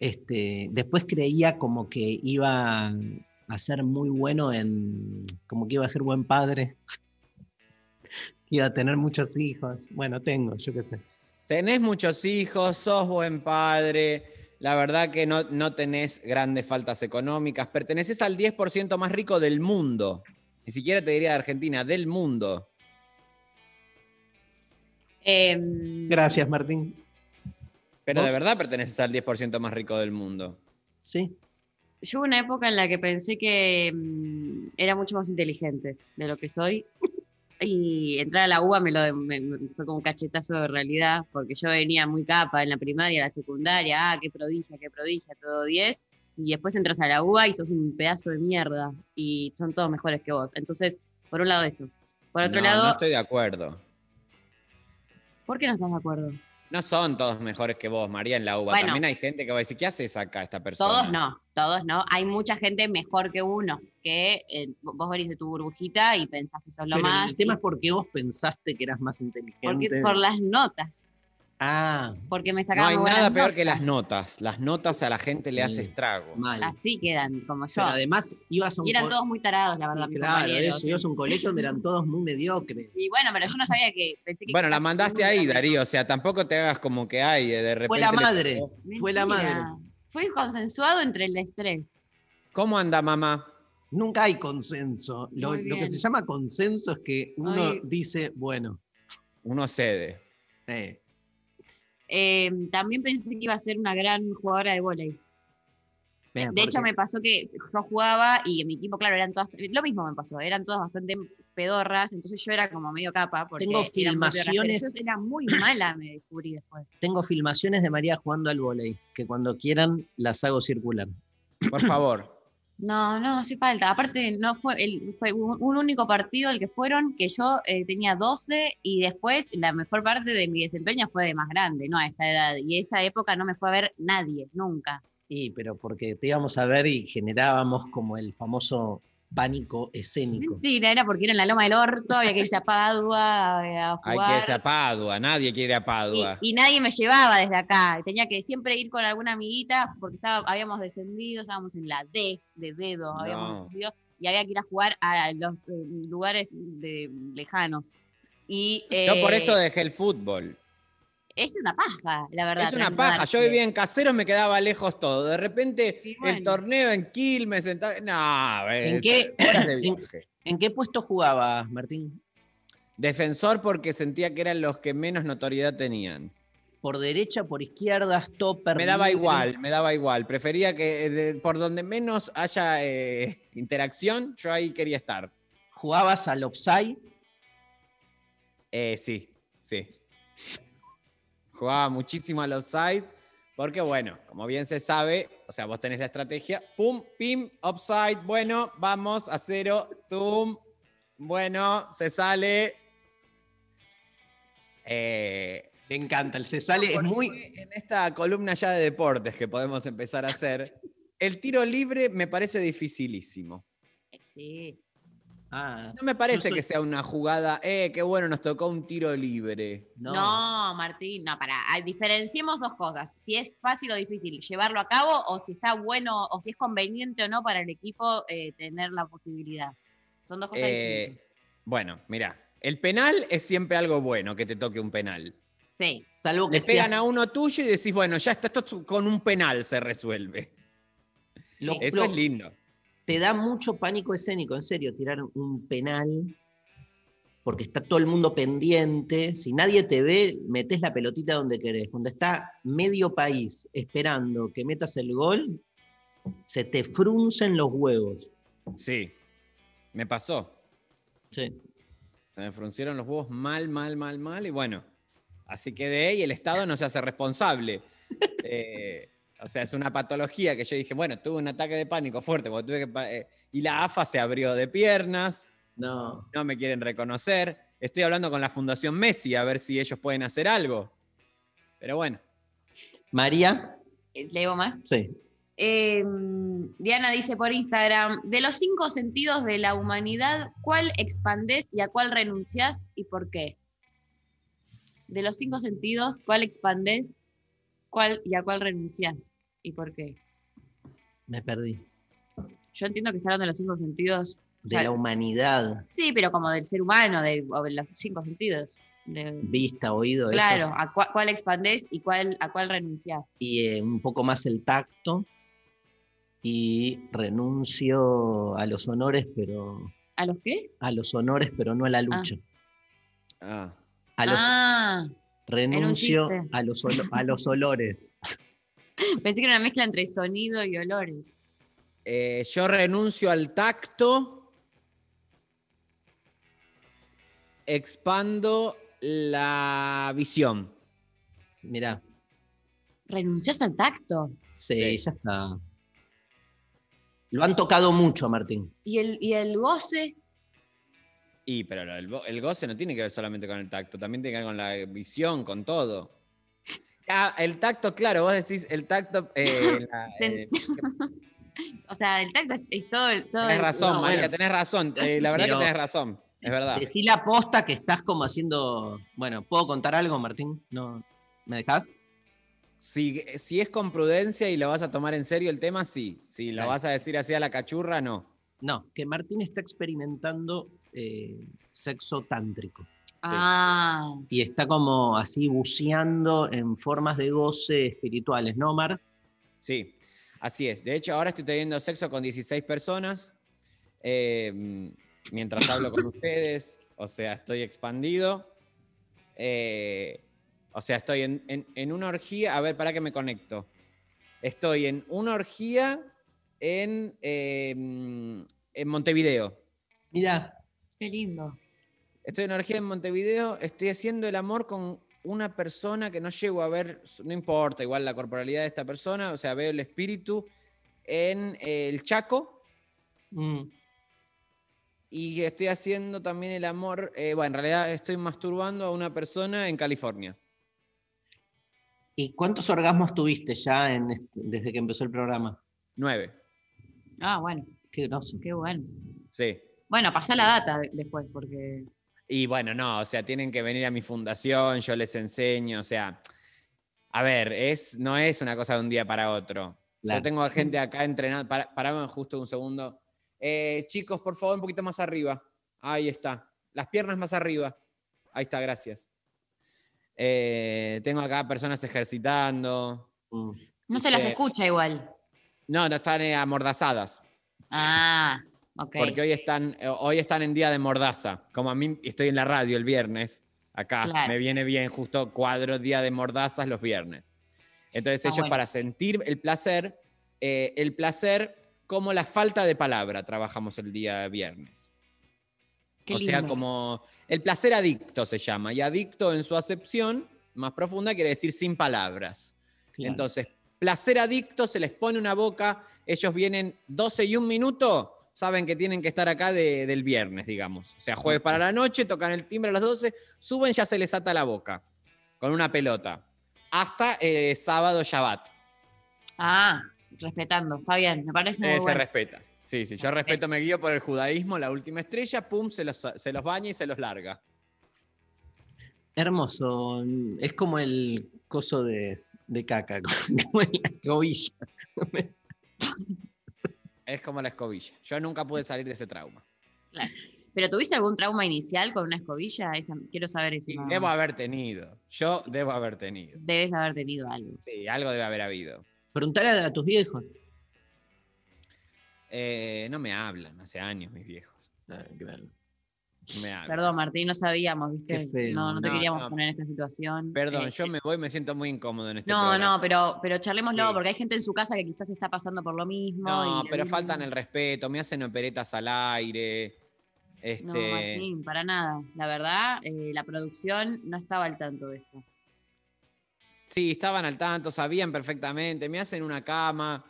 Este, después creía como que iba a ser muy bueno en, como que iba a ser buen padre, iba a tener muchos hijos. Bueno, tengo, yo qué sé. Tenés muchos hijos, sos buen padre, la verdad que no, no tenés grandes faltas económicas, perteneces al 10% más rico del mundo. Ni siquiera te diría de Argentina, del mundo. em, Gracias, Martín. Pero de verdad perteneces al 10% más rico del mundo. Sí. yo hubo una época en la que pensé que mm, era mucho más inteligente de lo que soy. Y entrar a la UBA me lo me- me- fue como un cachetazo de realidad, porque yo venía muy capa en la primaria, la secundaria, ah, qué prodigia, qué prodigia, todo 10. Y después entras a la UBA y sos un pedazo de mierda. Y son todos mejores que vos. Entonces, por un lado eso. Por otro no, lado, no estoy de acuerdo. ¿por qué no estás de acuerdo? No son todos mejores que vos, María, en la UBA. Bueno. También hay gente que va a decir, ¿qué haces acá esta persona? Todos no, todos no. Hay mucha gente mejor que uno, que eh, vos venís de tu burbujita y pensás que sos lo Pero más. el tema y- es porque vos pensaste que eras más inteligente. porque por las notas, Ah, porque me No sacaban hay muy nada peor que las notas. Las notas a la gente le Sí. hace estragos. mal. Así quedan, como yo. Pero además ibas a un Y eran todos muy tarados, la verdad, Claro, eso, ibas a un colegio donde eran todos muy mediocres. Y bueno, pero yo no sabía que. Pensé que Bueno, la mandaste ahí, Darío. O sea, tampoco te hagas como que hay, eh, de repente. Fue la le- madre, fue la madre. Fue consensuado entre el estrés. ¿Cómo anda, mamá? Nunca hay consenso. Lo, que se llama consenso es que uno dice, bueno, Uno cede. eh, Eh, también pensé que iba a ser una gran jugadora de vean, De hecho, me pasó que yo jugaba y en mi equipo, claro, eran todas, lo mismo me pasó, eran todas bastante pedorras, entonces yo era como medio capa. Porque Tengo filmaciones. Yo era muy mala, me descubrí después. tengo filmaciones de María jugando al volei, que cuando quieran las hago circular. Por favor. No, no hace falta. Aparte, no fue, el, fue un, único partido el que fueron, que yo eh, tenía 12 y después la mejor parte de mi desempeño fue de más grande, no a esa edad. Y esa época no me fue a ver nadie, nunca. Y, pero porque te íbamos a ver y generábamos como el famoso pánico escénico. Mentira, era porque era en la Loma del Orto, había que irse a Padua a, a Hay jugar. que irse a Padua. Nadie quiere ir a Padua. Y, y nadie me llevaba desde acá. Tenía que siempre ir con alguna amiguita porque estaba, habíamos descendido, estábamos en la D de dedo, habíamos descendido y había que ir a jugar a los eh, lugares de, lejanos. Y, Yo por eh, eso dejé el fútbol. Es una paja, la verdad. Es una paja. Yo vivía en Caseros, me quedaba lejos todo. De repente, Y el torneo en Quilmes. En No, ¿En es- qué- de en- viaje. ¿En qué puesto jugabas, Martín? Defensor porque sentía que eran los que menos notoriedad tenían. ¿Por derecha, por izquierda, stopper? Me daba libre? igual, me daba igual. Prefería que eh, de- por donde menos haya eh, interacción, yo ahí quería estar. ¿Jugabas al offside? Eh, sí, sí. Jugaba muchísimo al offside, porque bueno, como bien se sabe, o sea, vos tenés la estrategia, pum, pim, offside, bueno, vamos a cero, tum, bueno, se sale. Eh, Me encanta, el se sale, es muy... En esta columna ya de deportes que podemos empezar a hacer, el tiro libre me parece dificilísimo. Sí. Ah, No me parece soy- que sea una jugada, eh, qué bueno, nos tocó un tiro libre. no. No. Martín, no, para. Diferenciemos dos cosas. Si es fácil o difícil llevarlo a cabo o si está bueno o si es conveniente o no para el equipo eh, tener la posibilidad. Son dos cosas Eh, distintas. bueno, mira, el penal es siempre algo bueno que te toque un penal. Sí. Salvo que Le pegan sea- a uno tuyo y decís, bueno, ya está, esto con un penal se resuelve. lo- Eso lo- es lindo. Te da mucho pánico escénico, en serio, tirar un penal. porque está todo el mundo pendiente. Si nadie te ve, metes la pelotita donde querés. Cuando está medio país esperando que metas el gol, se te fruncen los huevos. Sí, me pasó. Sí. Se me fruncieron los huevos mal, mal, mal, mal. Y bueno, así quedé y el Estado no se hace responsable. Eh, o sea, es una patología que yo dije, bueno, tuve un ataque de pánico fuerte. porque tuve que eh, y la AFA se abrió de piernas. No. No me quieren reconocer. Estoy hablando con la Fundación Messi a ver si ellos pueden hacer algo. Pero bueno. María, Eh, ¿Leo más? sí. Eh, Diana dice por Instagram, de los cinco sentidos de la humanidad, ¿cuál expandés y a cuál renunciás y por qué? De los cinco sentidos, ¿cuál expandés cuál, y a cuál renunciás y por qué? Me perdí. Yo entiendo que está hablando de los cinco sentidos. De la humanidad, Sí, pero como del ser humano, de, o de los cinco sentidos. De- vista, oído, eso. claro, a cua- cuál expandés y cuál, a cuál renunciás. Y eh, un poco más el tacto. Y renuncio a los honores, pero ¿A los qué? a los honores, pero no a la lucha. Ah. A los Ah, renuncio a los a los olores. pensé que era una mezcla entre sonido y olores. Eh, yo renuncio al tacto. Expando la visión. Mirá, ¿Renunciás al tacto? sí, Sí. ya está. Lo han tocado mucho, Martín. ¿Y el, y el goce? Y, pero el, el goce no tiene que ver solamente con el tacto, también tiene que ver con la visión, con todo. Ah, el tacto, claro, vos decís el tacto. eh, la- eh, O sea, el tacto es, es todo el. Todo tenés razón, no, María, bueno. tenés razón. eh, la verdad Pero- que tenés razón, es verdad. Decí la posta que estás como haciendo. Bueno, ¿puedo contar algo, Martín? ¿No? ¿Me dejás? Si, si es con prudencia y lo vas a tomar en serio el tema, sí. Si lo Dale. vas a decir así a la cachurra, no. No, que Martín está experimentando eh, sexo tántrico. Ah, Y está como así buceando en formas de goce espirituales, ¿no, Mar? Sí, así es. De hecho, ahora estoy teniendo sexo con 16 personas eh, mientras hablo con ustedes. O sea, estoy expandido. Eh, o sea, estoy en, en- en una orgía. A ver, para que me conecto. Estoy en una orgía en, eh, en Montevideo. Mira, qué lindo. Estoy en orgía en Montevideo, estoy haciendo el amor con una persona que no llego a ver, no importa igual la corporalidad de esta persona, o sea, veo el espíritu en eh, el Chaco mm, y estoy haciendo también el amor, eh, bueno, en realidad estoy masturbando a una persona en California. ¿y cuántos orgasmos tuviste ya en este- desde que empezó el programa? Nueve, Ah, bueno, Qué groso. qué bueno. sí. Bueno, pasá la data de- después, porque. Y bueno, no, o sea, tienen que venir a mi fundación, yo les enseño, o sea, a ver, es, no es una cosa de un día para otro. Claro. Yo tengo a gente acá entrenando, para, parame justo un segundo. Eh, chicos, por favor, un poquito más arriba. Ahí está. Las piernas más arriba. Ahí está, gracias. Eh, tengo acá personas ejercitando. Mm. No se las Eh, escucha igual. No, no están eh, amordazadas. Ah, ok. Porque hoy están, eh, hoy están en día de mordaza. Como a mí estoy en la radio el viernes, acá Claro. me viene bien justo cuadro día de mordazas los viernes. Entonces Está ellos bueno. para sentir el placer, eh, el placer como la falta de palabra trabajamos el día viernes. Qué o sea, como el placer adicto se llama. Y adicto en su acepción más profunda quiere decir sin palabras. Claro. Entonces, placer adicto, se les pone una boca, ellos vienen 12 y un minuto, saben que tienen que estar acá de- del viernes, digamos. O sea, jueves para la noche, tocan el timbre a las 12, suben, ya se les ata la boca con una pelota. Hasta eh, sábado Shabbat. Ah, respetando. Está bien, me parece muy Eh, se respeta. Sí, sí, yo respeto, me guío por el judaísmo, la última estrella, pum, se los, se los baña y se los larga. Hermoso. Es como el coso de, de caca, como la escobilla. Es como la escobilla. Yo nunca pude salir de ese trauma. ¿Pero tuviste algún trauma inicial con una escobilla? Esa- quiero saber eso. Debo haber tenido. Yo debo haber tenido. Debes haber tenido algo. Sí, algo debe haber habido. Preguntale a tus viejos. Eh, no me hablan hace años mis viejos. Ah, claro. Me. Perdón, Martín, no sabíamos, ¿viste? No, no te No, queríamos no. poner en esta situación. Perdón, Eh, yo me voy, me siento muy incómodo en este No, programa. no, pero, pero charlémoslo, Sí. porque hay gente en su casa que quizás está pasando por lo mismo. No, y pero misma- faltan el respeto, me hacen operetas al aire. Este, No, Martín, para nada. La verdad, eh, la producción no estaba al tanto de esto. Sí, estaban al tanto, sabían perfectamente, me hacen una cama.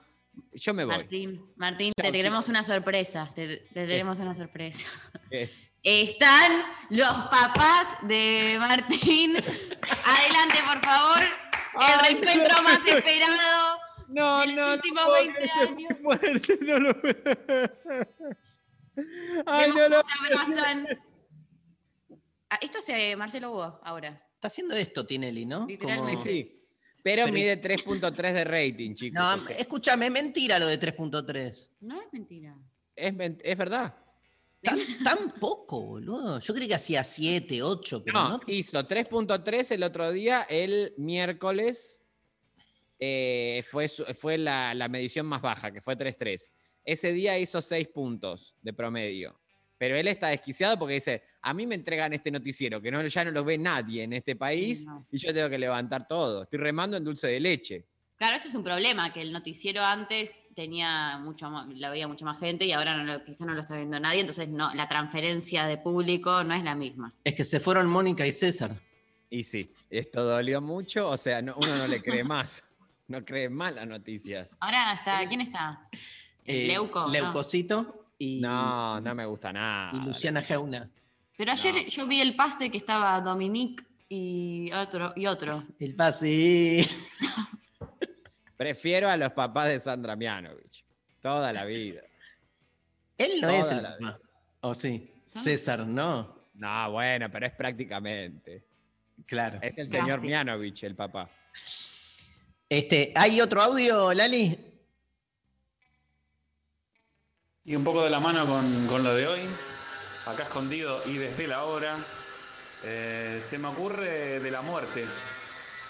Yo me voy. Martín, Martín, Chau, te tenemos una sorpresa. Te, te tenemos una sorpresa. Eh, Están los papás de Martín. Adelante, por favor. Ay, El reencuentro no. más esperado No, de los no, últimos puedo 20 creer que años. fue fuerte, no lo Ay, no lo. Ah, esto hace Marcelo Hugo ahora. Está haciendo esto, Tinelli, ¿no? Literalmente. Como- Sí, pero, Pero- mide 3.3 de rating, chicos. No, escúchame, es mentira lo de 3.3. No es mentira. es, men- es verdad. Tan, tan poco, boludo. Yo creí que hacía 7, 8, pero No, no. hizo 3.3 el otro día, el miércoles. eh, fue su- fue la, la medición más baja, que fue 3.3. Ese día hizo 6 puntos de promedio. Pero él está desquiciado porque dice, a mí me entregan este noticiero, que no, ya no lo ve nadie en este país, No. y yo tengo que levantar todo. Estoy remando en dulce de leche. Claro, eso es un problema, que el noticiero antes tenía mucho más, la veía mucha más gente y ahora no lo, quizá no lo está viendo nadie, entonces no, la transferencia de público no es la misma. Es que se fueron Mónica y César. Y sí, esto dolió mucho, o sea, no- uno no le cree más. No cree más las noticias. Ahora está, ¿quién está? Eh, Leuco. no. Leucocito y, No, no me gusta nada. y Luciana Geuna. Pero ayer No. yo vi el pase que estaba Dominique y otro, y otro. El pase. Prefiero a los papás de Sandra Mianovich. Toda la vida. Él no Toda es el papá. ¿O sí? ¿Son? César, no. No, bueno, pero es prácticamente. Claro. Es el señor Casi. Mianovich, el papá. Este, ¿Hay otro audio, Lali? Y un poco de la mano con, con lo de hoy, acá escondido y desde la hora, eh, se me ocurre de la muerte.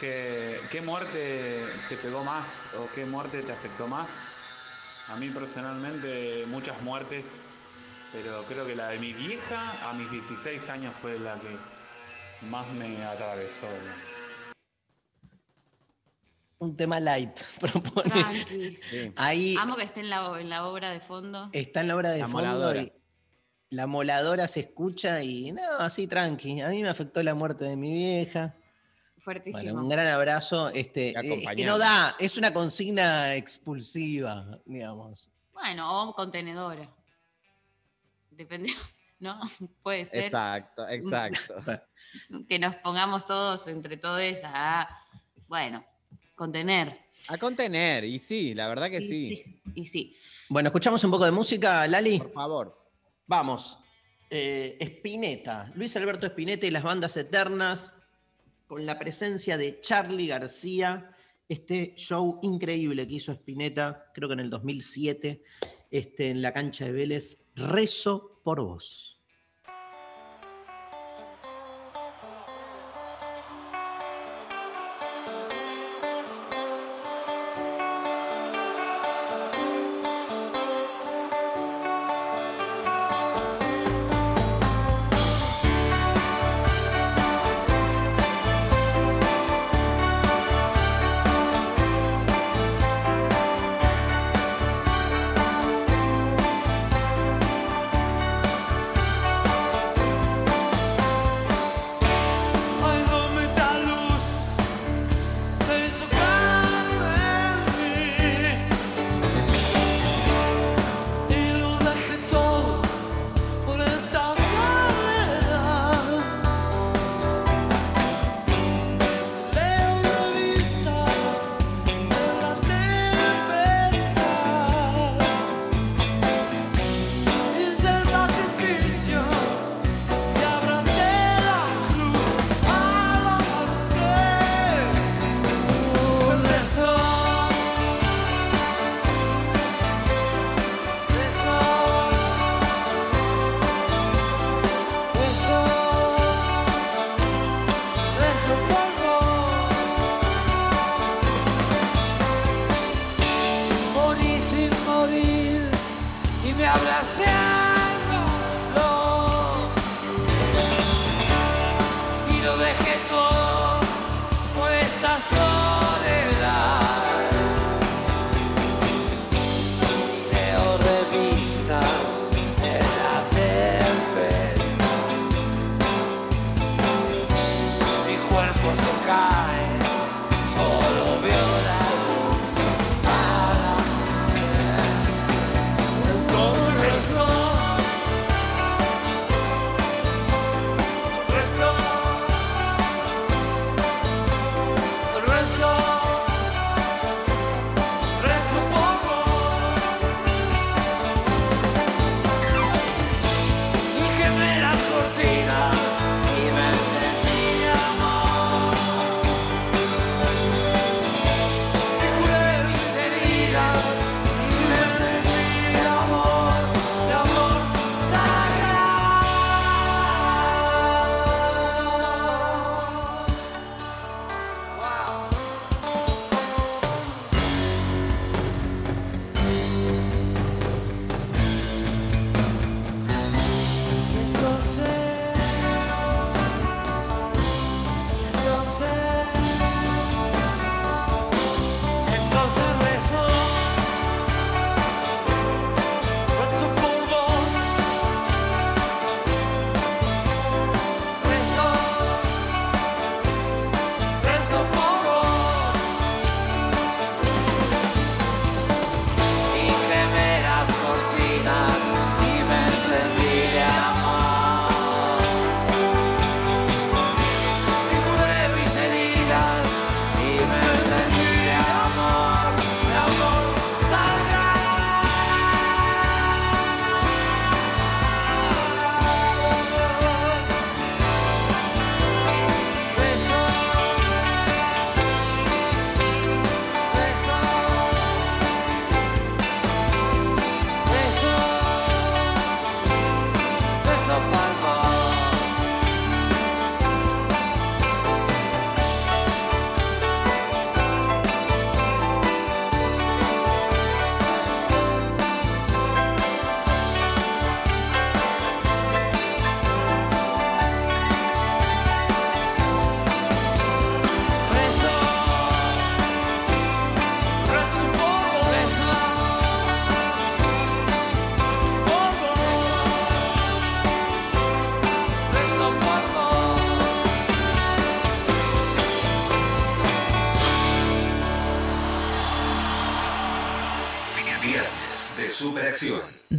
¿Qué, ¿Qué muerte te pegó más o qué muerte te afectó más? A mí personalmente muchas muertes, pero creo que la de mi vieja a mis 16 años fue la que más me atravesó. Un tema light, propone. Tranqui. Sí. Ahí Amo que esté en la, en la obra de fondo. está en la obra de La fondo moladora. y la moladora se escucha y no, así tranqui. A mí me afectó la muerte de mi vieja. Fuertísimo. Bueno, un gran abrazo. Este, eh, es que no da, es una consigna expulsiva, digamos. Bueno, o contenedora. Depende, ¿no? Puede ser Exacto, exacto. que nos pongamos todos entre todos a, bueno, contener. A contener, y sí, la verdad que Y sí. Y sí. Bueno, escuchamos un poco de música, Lali. Por favor. Vamos. Eh, Spinetta, Luis Alberto Spinetta y las bandas eternas, con la presencia de Charlie García, este show increíble que hizo Spinetta, creo que en el 2007, este, en la cancha de Vélez, Rezo por vos. Todo por esta soledad.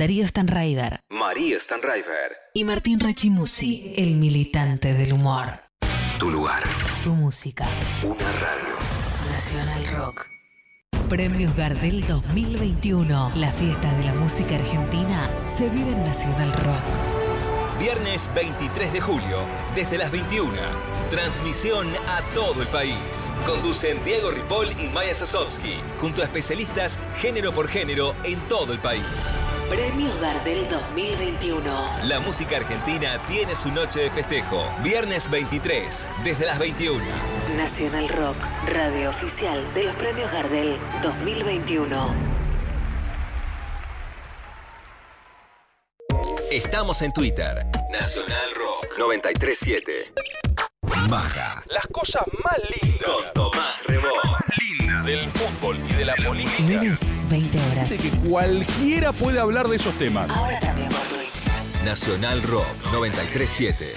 Darío Stanraiver María Stanraiver. y Martín Rachimusi, el militante del humor. Tu lugar. Tu música. Una radio. Nacional Rock. Premios Gardel 2021. La fiesta de la música argentina se vive en Nacional Rock. Viernes 23 de julio, desde las 21. Transmisión a todo el país. Conducen Diego Ripoll y Maya Sasovsky, junto a especialistas género por género en todo el país. Premios Gardel 2021. La música argentina tiene su noche de festejo. Viernes 23, desde las 21. Nacional Rock, radio oficial de los Premios Gardel 2021. Estamos en Twitter. Nacional Rock 937. Maga. Las cosas más lindas. Con Tomás Rebó. Linda del fútbol y de la política. Lunes, 20 horas. De que cualquiera puede hablar de esos temas. Ahora también por Twitch. Nacional Rock 937.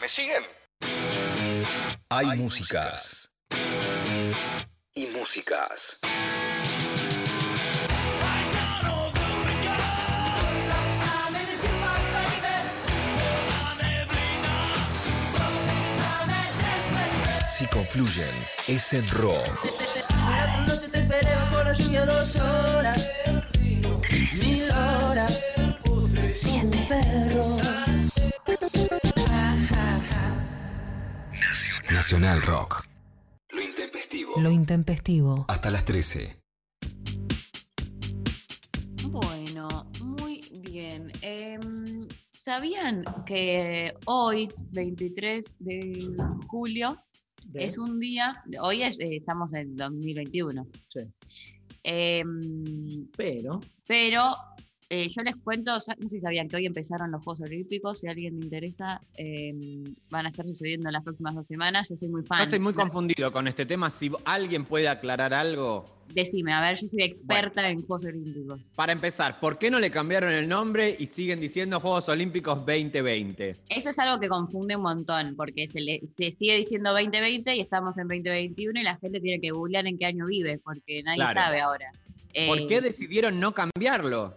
¿Me siguen? Hay músicas. Y músicas. Si confluyen, es en rock. noche te esperé bajo la lluvia dos horas, mil horas, siete perros. Nacional Rock. Lo intempestivo. Lo intempestivo. Hasta las 13. Bueno, muy bien. Em, ¿Sabían que hoy, 23 de julio, De- es un día, hoy es, eh, estamos en 2021, Sí. em, Pero, pero eh, yo les cuento, no sé si sabían que hoy empezaron los Juegos Olímpicos, si a alguien le interesa, eh, van a estar sucediendo en las próximas dos semanas. Yo soy muy fan. Yo estoy muy confundido con este tema. Si alguien puede aclarar algo. Decime, a ver, yo soy experta en Juegos Olímpicos. Para empezar, ¿por qué no le cambiaron el nombre y siguen diciendo Juegos Olímpicos 2020? Eso es algo que confunde un montón, porque se, le, se sigue diciendo 2020 y estamos en 2021 y la gente tiene que googlear en qué año vive, porque nadie Claro. sabe ahora. ¿Por Eh, qué decidieron no cambiarlo?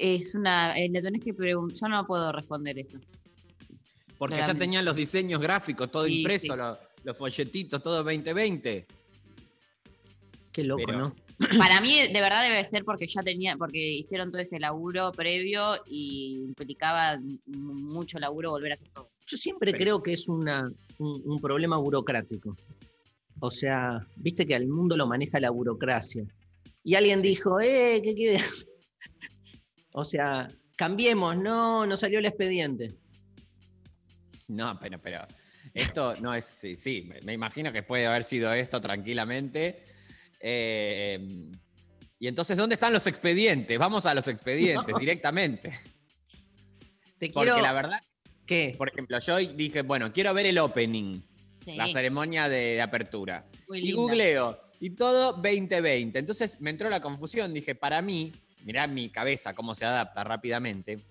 Es una. eh, le tenés que preguntar. Yo no puedo responder eso. Porque ya tenían los diseños gráficos, todo Sí, impreso, sí. los folletitos, todo 2020. Qué loco, Pero- ¿no? Para mí, de verdad, debe ser porque ya tenía, porque hicieron todo ese laburo previo y implicaba mucho laburo volver a hacer todo. Yo siempre creo que es una, un, un problema burocrático. O sea, viste que al mundo lo maneja la burocracia. Y alguien dijo, eh, ¿qué queda? O sea, cambiemos, no, no salió el expediente. No, pero, pero esto no es. Sí, sí, me, imagino que puede haber sido esto tranquilamente. Eh, y entonces, ¿dónde están los expedientes? Vamos a los expedientes No. directamente. Te Porque quiero- la verdad, ¿Qué? por ejemplo, yo dije, bueno, quiero ver el opening, Sí. la ceremonia de, de apertura. Muy y linda. googleo, y todo 2020. Entonces me entró la confusión, dije, para mí, mirá mi cabeza cómo se adapta rápidamente.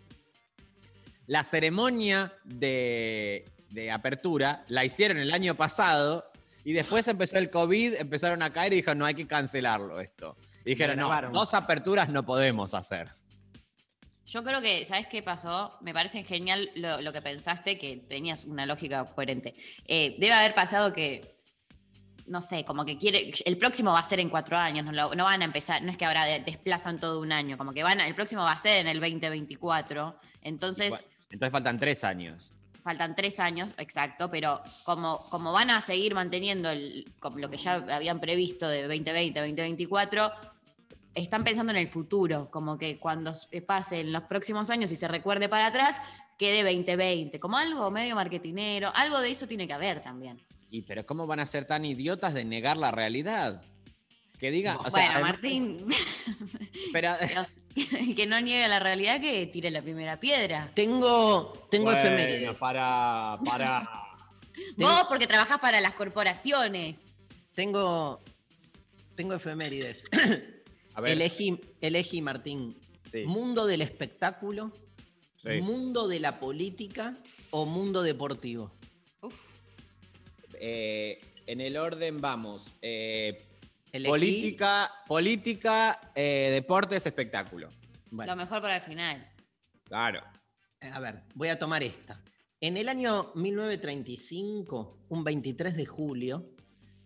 La ceremonia de, de apertura la hicieron el año pasado y después empezó el COVID, empezaron a caer y dijeron, no hay que cancelarlo esto. Y dijeron, no, dos aperturas no podemos hacer. Yo creo que, ¿sabes qué pasó? Me parece genial lo, lo que pensaste, que tenías una lógica coherente. Eh, debe haber pasado que, no sé, como que quiere, el próximo va a ser en cuatro años, no, lo- no van a empezar, no es que ahora de- desplazan todo un año, como que van, a- el próximo va a ser en el 2024, entonces entonces faltan tres años. faltan tres años, exacto, pero como, como van a seguir manteniendo el, como lo que ya habían previsto de 2020, 2024, están pensando en el futuro, como que cuando s- pasen los próximos años y se recuerde para atrás, quede 2020, como algo medio marketinero, algo de eso tiene que haber también. Y pero ¿cómo van a ser tan idiotas de negar la realidad? Que digan, o sea, bueno, además- Martín, pero- el que no niegue la realidad que tire la primera piedra. Tengo, tengo Bueno, efemérides. Para, para. Vos porque trabajás para las corporaciones. Tengo, tengo efemérides. A ver. Elegí, elegí, Martín. Sí. ¿Mundo del espectáculo? Sí. ¿Mundo de la política o mundo deportivo? Eh, en el orden vamos. eh, política, política, eh, deportes, espectáculo. Bueno, Lo mejor para el final. Claro. a ver, voy a tomar esta. En el año 1935, un 23 de julio,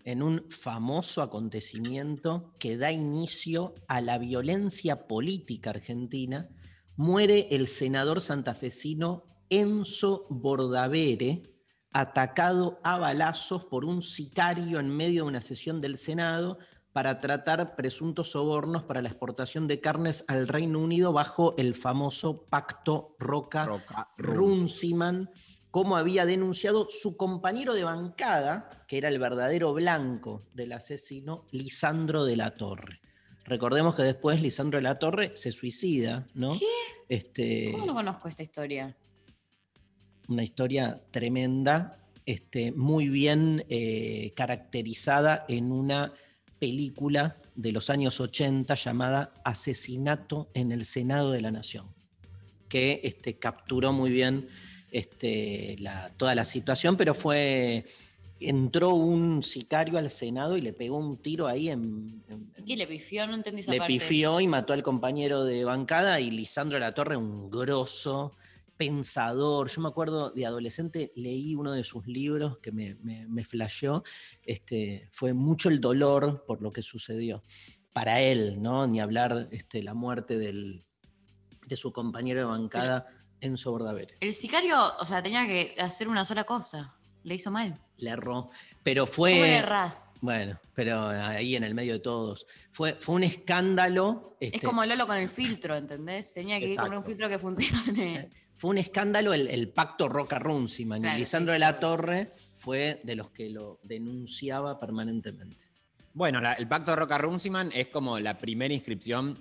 en un famoso acontecimiento que da inicio a la violencia política argentina, muere el senador santafesino Enzo Bordavere, atacado a balazos por un sicario en medio de una sesión del Senado para tratar presuntos sobornos para la exportación de carnes al Reino Unido bajo el famoso Pacto Roca, Roca Runciman, como había denunciado su compañero de bancada, que era el verdadero blanco del asesino, Lisandro de la Torre. Recordemos que después Lisandro de la Torre se suicida, ¿no? ¿Qué? Este, ¿Cómo no conozco esta historia? Una historia tremenda, este, muy bien eh, caracterizada en una película de los años 80 llamada Asesinato en el Senado de la Nación, que este, capturó muy bien este, la- toda la situación, pero fue... Entró un sicario al Senado y le pegó un tiro ahí en, en- ¿Qué le pifió? No entendí esa le parte. pifió y mató al compañero de bancada y Lisandro de la Torre, un grosso pensador. Yo me acuerdo de adolescente, leí uno de sus libros que me, me, me flasheó. Este, fue mucho el dolor por lo que sucedió. Para él, ¿no? Ni hablar este, la muerte del, de su compañero de bancada, Enzo Bordavere. El sicario, o sea, tenía que hacer una sola cosa. Le hizo mal. Le erró. Pero ¿Cómo fue. le errás? Bueno, pero ahí en el medio de todos. Fue, fue un escándalo. Es este, como Lolo con el filtro, ¿entendés? Tenía que ir con un Exacto. filtro que funcione. Fue un escándalo el, el pacto Roca-Runciman. Claro, y Lisandro sí, de la Torre fue de los que lo denunciaba permanentemente. Bueno, la- el pacto Roca Runciman es como la primera inscripción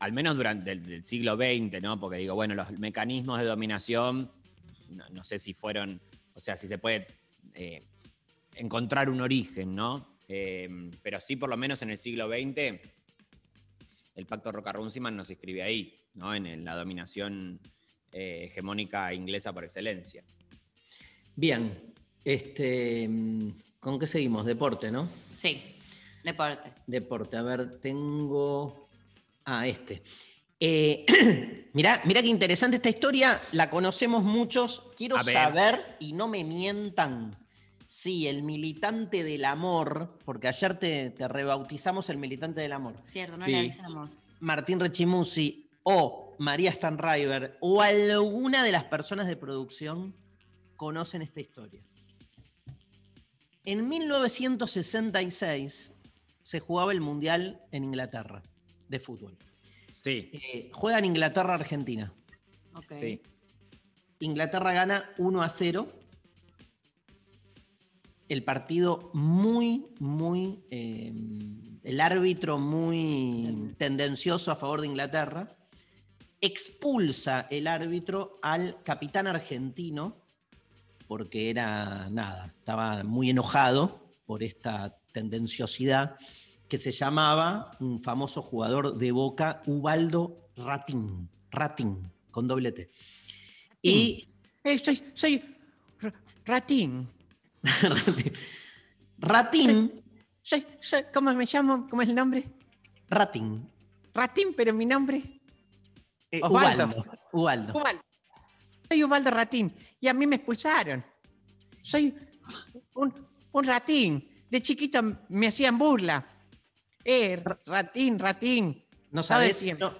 al menos durante el, del siglo XX, ¿no? Porque digo, bueno, los mecanismos de dominación, no, no sé si fueron, o sea, si se puede eh, encontrar un origen, ¿no? Eh, pero sí, por lo menos en el siglo XX, el pacto Roca-Runciman nos inscribe ahí, ¿no? En, la dominación eh, hegemónica inglesa por excelencia. Bien, este, mm, ¿con qué seguimos? Deporte, ¿no? Sí, deporte. Deporte, a ver, tengo. Ah, este. Eh, mirá, mirá qué interesante esta historia, la conocemos muchos. Quiero saber, y no me mientan, si el militante del amor, porque ayer te, te rebautizamos el militante del amor, Cierto, no Sí. le avisamos. Martín Rechimusi o María Stanriver o alguna de las personas de producción conocen esta historia. En 1966 se jugaba el Mundial en Inglaterra de fútbol. Sí. Eh, juegan Inglaterra-Argentina. Ok. Sí. Inglaterra gana 1 a 0. El partido muy, muy. eh, el árbitro muy tendencioso a favor de Inglaterra. Expulsa el árbitro al capitán argentino porque era nada, estaba muy enojado por esta tendenciosidad que se llamaba un famoso jugador de Boca, Ubaldo Ratín, Ratín, con doble T. Y Eh, soy, soy Ratín. Ratín. Ratín. Soy, soy, ¿Cómo me llamo? ¿Cómo es el nombre? Ratín. Ratín, pero mi nombre. Eh. Ubaldo. Ubaldo. Ubaldo. Soy Ubaldo Ratín y a mí me expulsaron. Soy un, un ratín. De chiquito me hacían burla. Eh, ratín, ratín. No sabes. no,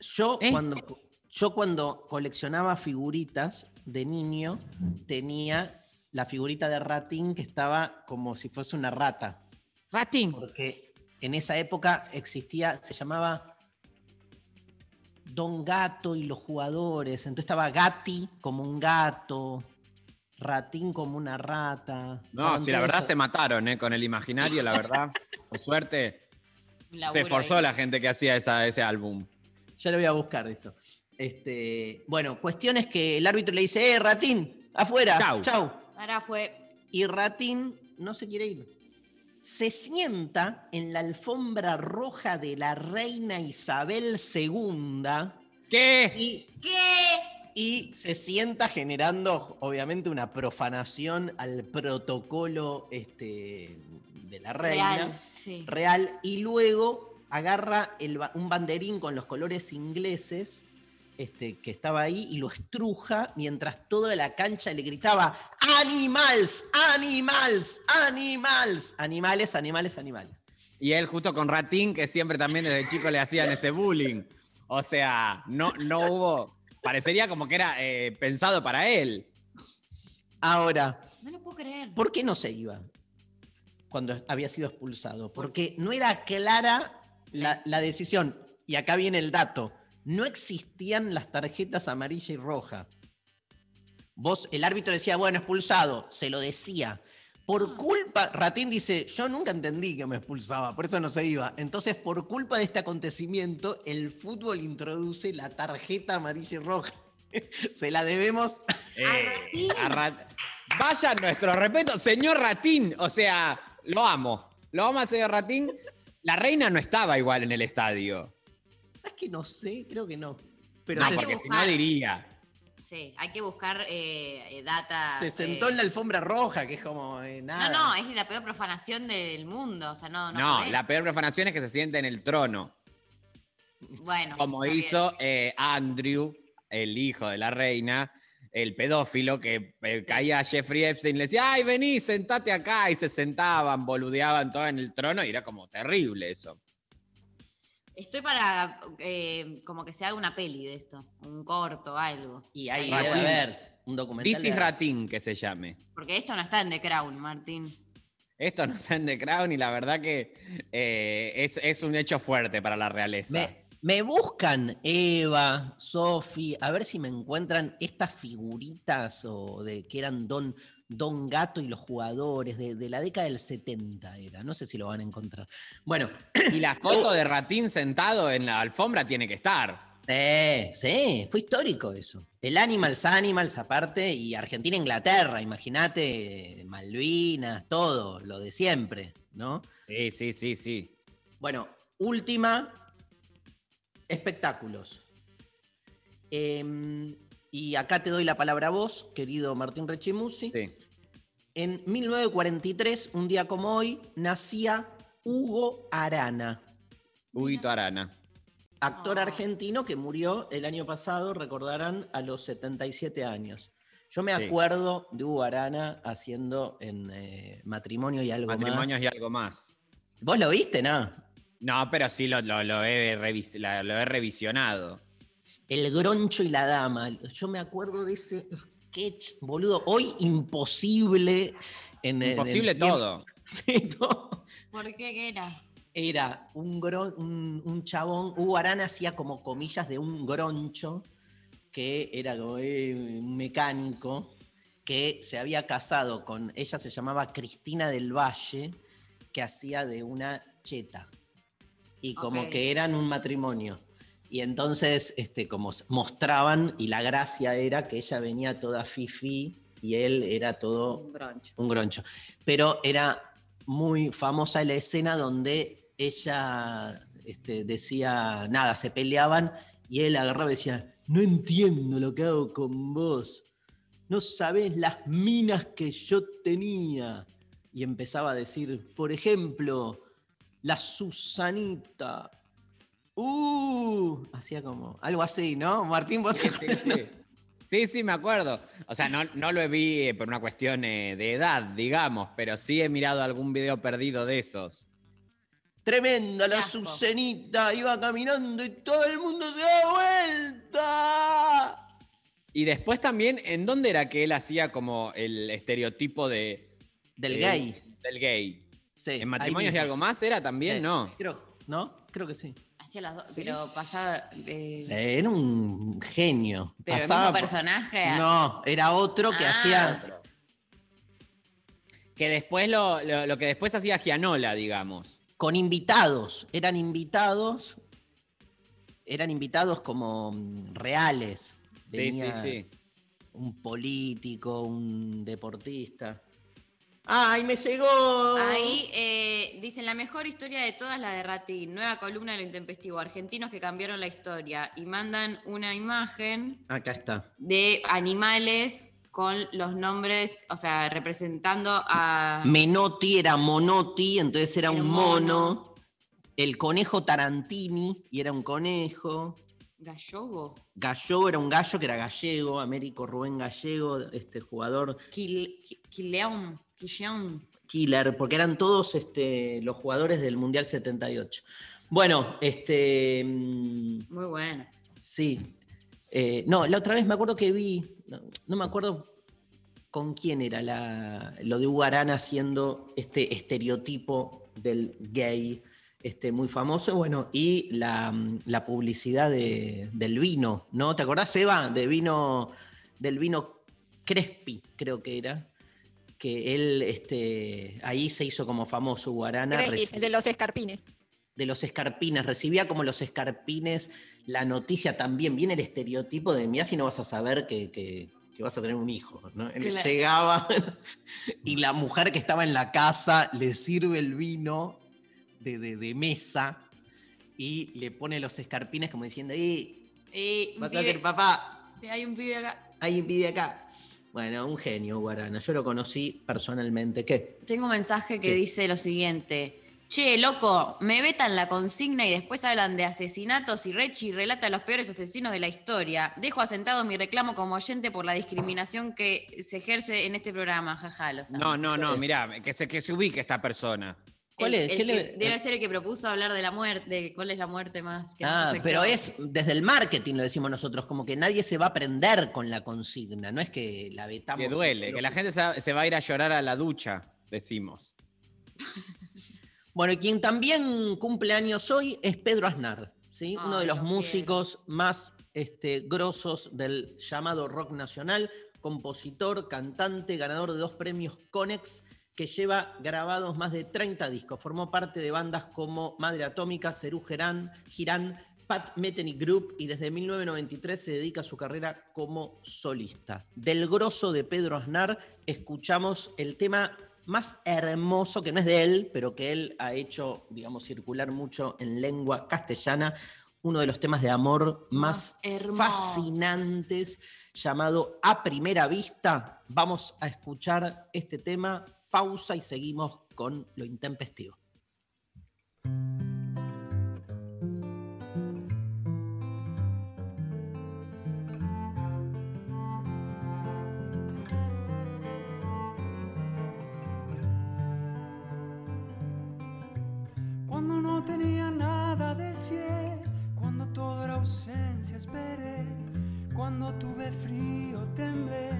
yo, ¿Eh? cuando, yo cuando coleccionaba figuritas de niño, tenía la figurita de Ratín que estaba como si fuese una rata. Ratín. Porque en esa época existía, se llamaba Don Gato y los jugadores. Entonces estaba Gatti como un gato, Ratín como una rata. No, si la todos verdad se mataron, ¿eh? Con el imaginario, la verdad. Por suerte. Se esforzó la gente que hacía esa- ese álbum. Ya lo voy a buscar eso. Este, bueno, cuestión es que el árbitro le dice, eh, Ratín, afuera, Chau. chau. Ahora fue. Y Ratín no se quiere ir. Se sienta en la alfombra roja de la reina Isabel II. ¿Qué? Y, ¿Qué? y se sienta generando, obviamente, una profanación al protocolo este, de la reina Real. Sí. real y luego agarra el un banderín con los colores ingleses este, que estaba ahí y lo estruja mientras toda la cancha le gritaba animals, animals, animals, animales, animales, animales. Y él justo con Ratín, que siempre también desde chico le hacían ese bullying. O sea, no, no hubo. Parecería como que era eh, pensado para él. Ahora, No lo puedo creer. ¿por qué no se iba cuando había sido expulsado? Porque no era clara la, la decisión. Y acá viene el dato. No existían las tarjetas amarilla y roja. Vos, el árbitro decía, bueno, expulsado, se lo decía. Por culpa, Ratín dice, yo nunca entendí que me expulsaba, por eso no se iba. Entonces, por culpa de este acontecimiento, el fútbol introduce la tarjeta amarilla y roja. se la debemos Eh, a Rat- Vaya nuestro respeto, señor Ratín. O sea, lo amo. Lo amo al señor Ratín. La reina no estaba igual en el estadio. ¿Sabes que no sé? Creo que no. Pero no, se, porque si no diría. Sí, hay que buscar eh, eh, data. se sentó eh, en la alfombra roja, que es como eh, nada. No, no, es la peor profanación del mundo. O sea, no, no. No, podés. la peor profanación es que se siente en el trono. Bueno. Como hizo eh, Andrew, el hijo de la reina, el pedófilo que eh, caía a Jeffrey Epstein, le decía, ay, vení, sentate acá, y se sentaban, boludeaban todo en el trono, y era como terrible eso. Estoy para eh, como que se haga una peli de esto, un corto, algo. Y ahí Ratín. debe haber un documental. This is Ratín, que se llame. Porque esto no está en The Crown, Martín. Esto no está en The Crown y la verdad que eh, es, es un hecho fuerte para la realeza. Me, Me buscan Eva, Sofi, a ver si me encuentran estas figuritas o de que eran Don, Don Gato y los jugadores de, de la década del 70 era. No sé si lo van a encontrar. Bueno, Y la foto de Ratín sentado en la alfombra tiene que estar. Sí, sí, fue histórico eso. El Animals Animals aparte y Argentina-Inglaterra, imagínate, Malvinas, todo, lo de siempre, ¿no? Sí, sí, sí, sí. Bueno, última, espectáculos. Em, y acá te doy la palabra a vos, querido Martín Rechimusi. En 1943, un día como hoy, nacía Hugo Arana. Huguito Arana. Actor argentino que murió el año pasado, recordarán, a los 77 años. Yo me Sí. acuerdo de Hugo Arana haciendo en eh, Matrimonio y algo Matrimonios más. y algo más. ¿Vos lo viste, no? No, pero sí lo, lo- lo he, revis- lo he revisionado. El Groncho y la Dama. Yo me acuerdo de ese sketch, boludo. Hoy imposible. En, Imposible todo. Sí, todo. ¿Por qué qué era? Era un, gro- un, un chabón. Hugo Arana hacía como comillas de un groncho que era como eh, un mecánico que se había casado con. Ella se llamaba Cristina del Valle, que hacía de una cheta. Y como que eran un matrimonio. Y entonces, este, como mostraban, y la gracia era que ella venía toda fifi y él era todo Un broncho. un groncho. Pero era muy famosa la escena donde ella este, decía, nada, se peleaban y él agarraba y decía, no entiendo lo que hago con vos. No sabés las minas que yo tenía. Y empezaba a decir, por ejemplo, la Susanita. Uh, hacía como algo así, ¿no? Martín, vos te? Sí, sí, me acuerdo. O sea, no, no lo vi eh, por una cuestión eh, de edad, digamos, pero sí he mirado algún video perdido de esos. Tremenda la asco. Susanita, iba caminando y todo el mundo se da vuelta. Y después también, ¿en dónde era que él hacía como el estereotipo de. Del de- gay. Del gay. Sí, ¿En matrimonios y algo más era también? Sí, No. Creo, ¿no? Creo que sí. Hacía las dos, pero pasaba. eh, Sí, era un genio. pero el Pasaba por- personaje. No, era otro que Ah. hacía. Que después lo, lo- lo que después hacía Gianola, digamos. Con invitados. Eran invitados. Eran invitados como mm, reales. Sí, Venía sí, sí. Un político, un deportista. ¡Ay, me llegó! Ahí eh, dicen la mejor historia de todas la de Ratín, nueva columna de lo intempestivo, argentinos que cambiaron la historia y mandan una imagen Acá está. de animales con los nombres, o sea, representando a Menotti era Monotti, entonces era Era un mono. mono. El conejo Tarantini, y era un conejo. Gallogo, Gallo era un gallo que era gallego, Américo Rubén Gallego, este jugador Quil- Qui- Quileón, Killer, porque eran todos este, los jugadores del Mundial 78. Bueno, este. mm, Muy bueno. Sí. Eh, no, la otra vez me acuerdo que vi, no, no me acuerdo con quién era la, lo de Hugo Arana haciendo este estereotipo del gay este, muy famoso. Bueno, y la, mm, la publicidad de- del vino, ¿no? ¿Te acordás, Eva? De vino, del vino Crespi, creo que era. Que él, este, ahí se hizo como famoso Hugo Arana. Crespi, reci- el de los escarpines. de los escarpines, recibía como los escarpines la noticia también, viene el estereotipo de mira si no vas a saber que, que- que vas a tener un hijo. ¿no? Él Claro. Llegaba y la mujer que estaba en la casa le sirve el vino de, de- de mesa y le pone los escarpines como diciendo, "Eh, un vas a pibe- ser papá, Sí, hay un pibe acá. alguien vive acá. Bueno, un genio, Guarana. Yo lo conocí personalmente. ¿Qué? Tengo un mensaje que ¿Qué? dice lo siguiente. Che, loco, me vetan la consigna y después hablan de asesinatos y Rechi relata los peores asesinos de la historia. Dejo asentado mi reclamo como oyente por la discriminación que se ejerce en este programa. Jaja, los. No, no, no, mirá, que se, que se ubique esta persona. ¿Cuál El- es? el ¿Qué que le- Debe ser el que propuso hablar de la muerte, de cuál es la muerte más que Ah, pero es desde el marketing, lo decimos nosotros, como que nadie se va a aprender con la consigna, no es que la vetamos. Que duele, que la gente se, va a ir a llorar a la ducha, decimos. Bueno, y quien también cumple años hoy es Pedro Aznar, ¿sí? uno de los lo músicos más este, grosos del llamado rock nacional, compositor, cantante, ganador de dos premios Conex, que lleva grabados más de 30 discos. Formó parte de bandas como Madre Atómica, Cerú Girán, Girán, Pat Metheny Group y desde 1993 se dedica a su carrera como solista. Del grosso de Pedro Aznar escuchamos el tema más hermoso, que no es de él, pero que él ha hecho, digamos, circular mucho en lengua castellana, uno de los temas de amor más fascinantes, llamado A Primera Vista. Vamos a escuchar este tema, pausa y seguimos con lo intempestivo. Cuando no tenía nada deseé, cuando todo era ausencia esperé, cuando tuve frío temblé,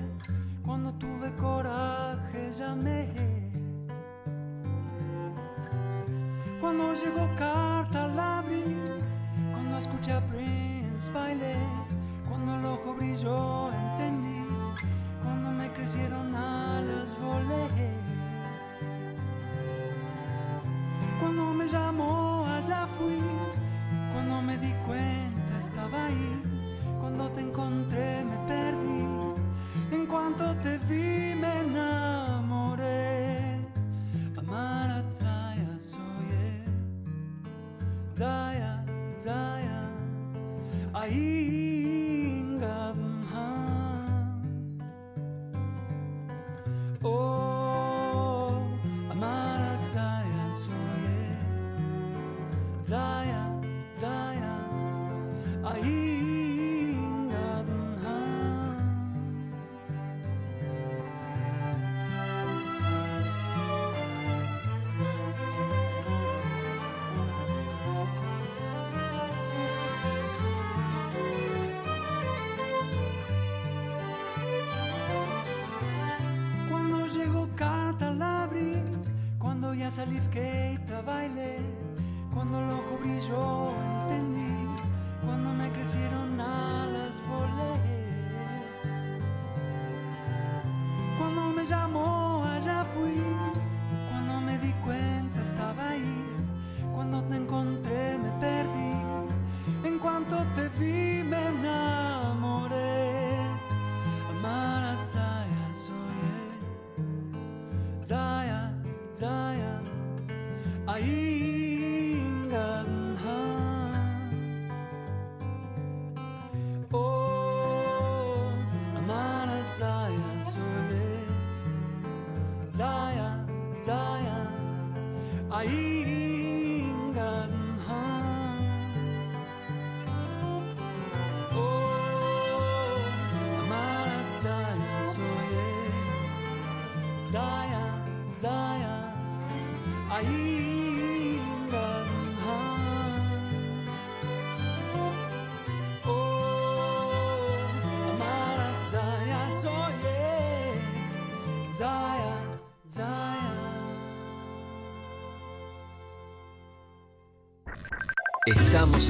cuando tuve coraje llamé. Cuando llegó carta la abrí, cuando escuché a Prince bailé, cuando el ojo brilló entendí, cuando me crecieron alas volé. Cuando me llamó allá fui, cuando me di cuenta estaba ahí, cuando te encontré me perdí, en cuanto te vi me enamoré. Amar a Taya soy Taya, Taya, Oh,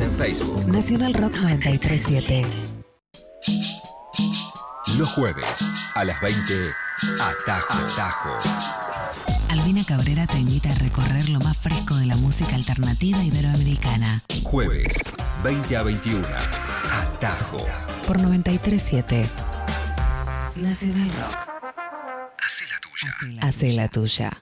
En Facebook. Nacional Rock 937. Los jueves a las 20, Atajo. Atajo. Albina Cabrera te invita a recorrer lo más fresco de la música alternativa iberoamericana. Jueves, 20 a 21, Atajo. Por 937. Nacional Rock. Hace la tuya.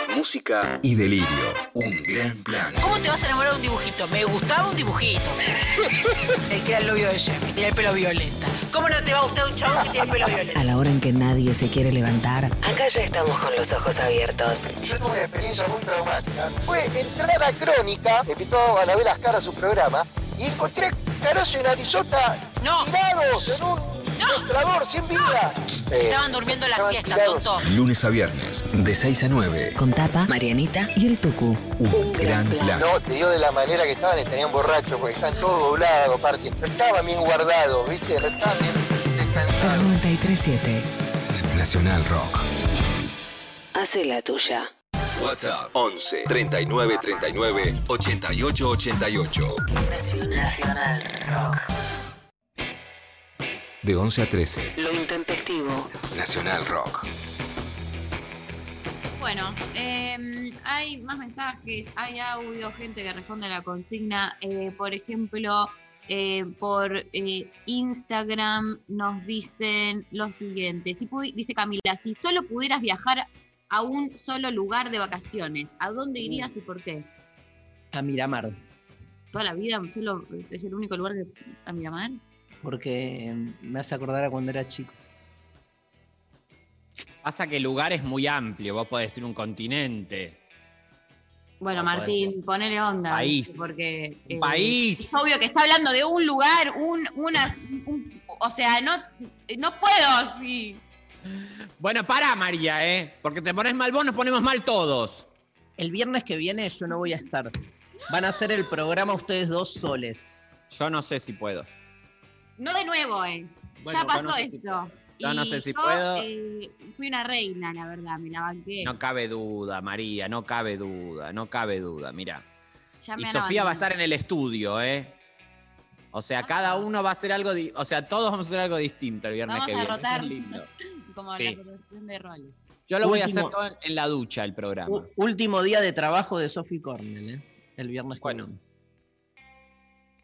música y delirio. Un gran plan. ¿Cómo te vas a enamorar de un dibujito? Me gustaba un dibujito. el que era el novio de Jem, que tenía el pelo violeta. ¿Cómo no te va a gustar un chavo que tiene el pelo violeta? A la hora en que nadie se quiere levantar, acá ya estamos con los ojos abiertos. Yo tuve una experiencia muy traumática. Fue entrar a Crónica, me invitó a Anabel Ascar a su programa, y encontré carozo y narizota tirados en un ¡Mostrador, sin vida! Eh, Estaban durmiendo la siesta, tonto. Lunes a viernes, de 6 a 9. Con Tapa, Marianita y el Tucu. Un gran plan. No, te digo de la manera que estaban, estarían borrachos, porque están todos doblados, aparte. No estaban bien guardados, ¿viste? No estaban bien descansados. 937. Nacional Rock. Hace la tuya. WhatsApp 11 39 39 88 88. Nacional Rock. De 11 a 13. Lo intempestivo. Nacional Rock. Bueno, eh, hay más mensajes, hay audio, gente que responde a la consigna. Eh, por ejemplo, eh, por eh, Instagram nos dicen lo siguiente. Si dice Camila, si solo pudieras viajar a un solo lugar de vacaciones, ¿a dónde irías y por qué? A Miramar, ¿Toda la vida solo es el único lugar que, a Miramar? Porque me hace acordar a cuando era chico. Pasa que el lugar es muy amplio, vos podés decir un continente. Bueno, No, Martín, ponele onda. País. Porque eh, País. es obvio que está hablando de un lugar, un, una, un- o sea, no, no puedo así. Bueno, para María, ¿eh? Porque te pones mal vos, nos ponemos mal todos. El viernes que viene yo no voy a estar. Van a hacer el programa ustedes dos soles. Yo no sé si puedo. No de nuevo, eh. Bueno, ya pasó no sé si eso. Yo no sé si yo, puedo. eh, fui una reina, la verdad, me la banqué. No cabe duda, María, no cabe duda, no cabe duda, mira. Y Sofía va a estar en el estudio, ¿eh? O sea, cada uno va a hacer algo, di- o sea, todos vamos a hacer algo distinto el viernes Vamos que a viene. Eso rotar. es lindo. Como Sí. la rotación de roles. Yo lo voy a hacer todo en, en la ducha, el programa. Último día de trabajo de Sophie Cornell, ¿eh? El viernes que Bueno. viene.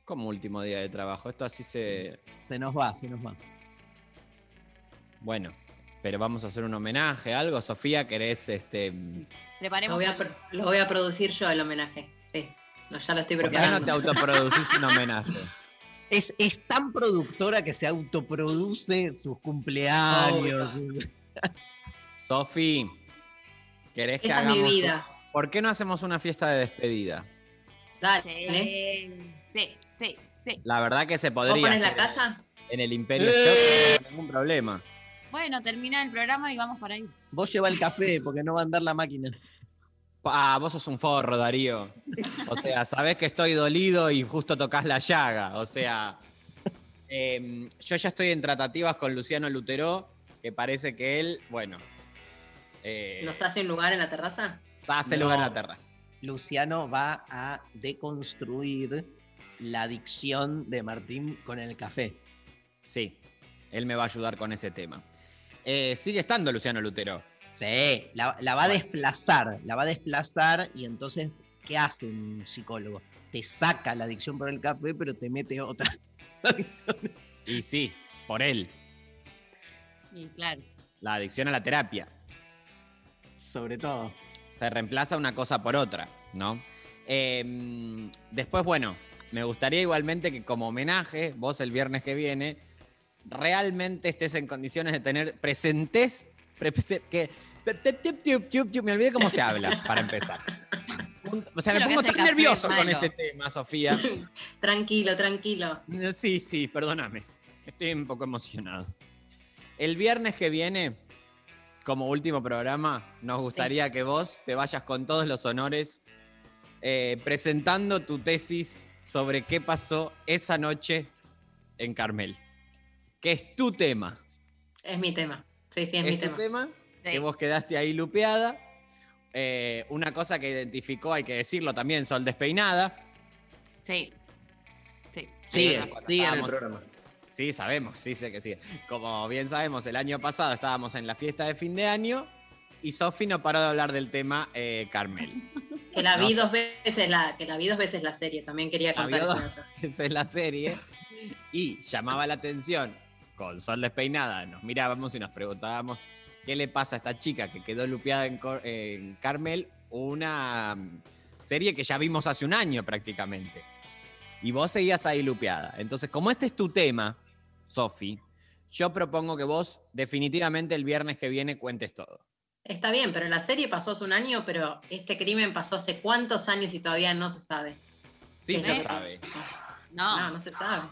Como último día de trabajo. Esto así se. Se nos va, se nos va. Bueno, pero vamos a hacer un homenaje, algo. Sofía, ¿querés este. Lo Preparemos. voy, a, lo voy a producir yo el homenaje. Sí, no, ya lo estoy ¿Por qué preparando. no te autoproducís un homenaje? Es, es tan productora que se autoproduce sus cumpleaños. Sofi, ¿querés que Esa es mi hagamos. vida. ¿Por qué no hacemos una fiesta de despedida? Dale. Sí, sí, sí. La verdad que se ¿Vos podría. pones la casa? En el Imperio ¡Eh! Shop, no hay ningún problema. Bueno, termina el programa y vamos para ahí. Vos lleva el café porque no va a andar la máquina. Ah, vos sos un forro, Darío. O sea, sabés que estoy dolido y justo tocas la llaga. O sea, em, yo ya estoy en tratativas con Luciano Lutero, que parece que él, bueno, eh, ¿Nos hace un lugar en la terraza? hace No. lugar en la terraza. Luciano va a deconstruir la adicción de Martín con el café. Sí, él me va a ayudar con ese tema. Eh, sigue estando Luciano Lutero. Sí, la, la va a desplazar, la va a desplazar y entonces, ¿qué hace un psicólogo? Te saca la adicción por el café, pero te mete otra adicción. Y sí, por él, Y claro. la adicción a la terapia. Sobre todo. Se reemplaza una cosa por otra, ¿no? Eh, después, bueno, me gustaría igualmente que como homenaje, vos el viernes que viene, realmente estés en condiciones de tener presentes, pre- que me olvidé cómo se habla, para empezar. O sea, me pongo tan nervioso con este tema, Sofía. Tranquilo, tranquilo. Sí, sí, perdóname. Estoy un poco emocionado. El viernes que viene, como último programa, nos gustaría que vos te vayas con todos los honores eh, presentando tu tesis sobre qué pasó esa noche en Carmel. Que es tu tema. Es mi tema. Sí, sí, es, mi Es tu tema. tema, que vos quedaste ahí lupeada. Eh, una cosa que identificó, hay que decirlo también, Sol Despeinada. Sí. Sí. Sigue, cuando sigue en el programa. Sí, sabemos, sí sé que sí. Como bien sabemos, el año pasado estábamos en la fiesta de fin de año y Sofi no paró de hablar del tema eh, Carmel. Que la vi dos veces la, que la vi dos veces la serie, también quería La contar dos es la serie. Y llamaba la atención, con Sol despeinada, nos mirábamos y nos preguntábamos qué le pasa a esta chica que quedó lupeada en, en Carmel, una mm, serie que ya vimos hace un año prácticamente. Y vos seguías ahí lupeada. Entonces, como este es tu tema, Sofi, yo propongo que vos definitivamente el viernes que viene cuentes todo. Está bien, pero la serie pasó hace un año, pero este crimen pasó hace cuántos años y todavía no se sabe. Sí ¿Qué se es? sabe. No. No, no se sabe.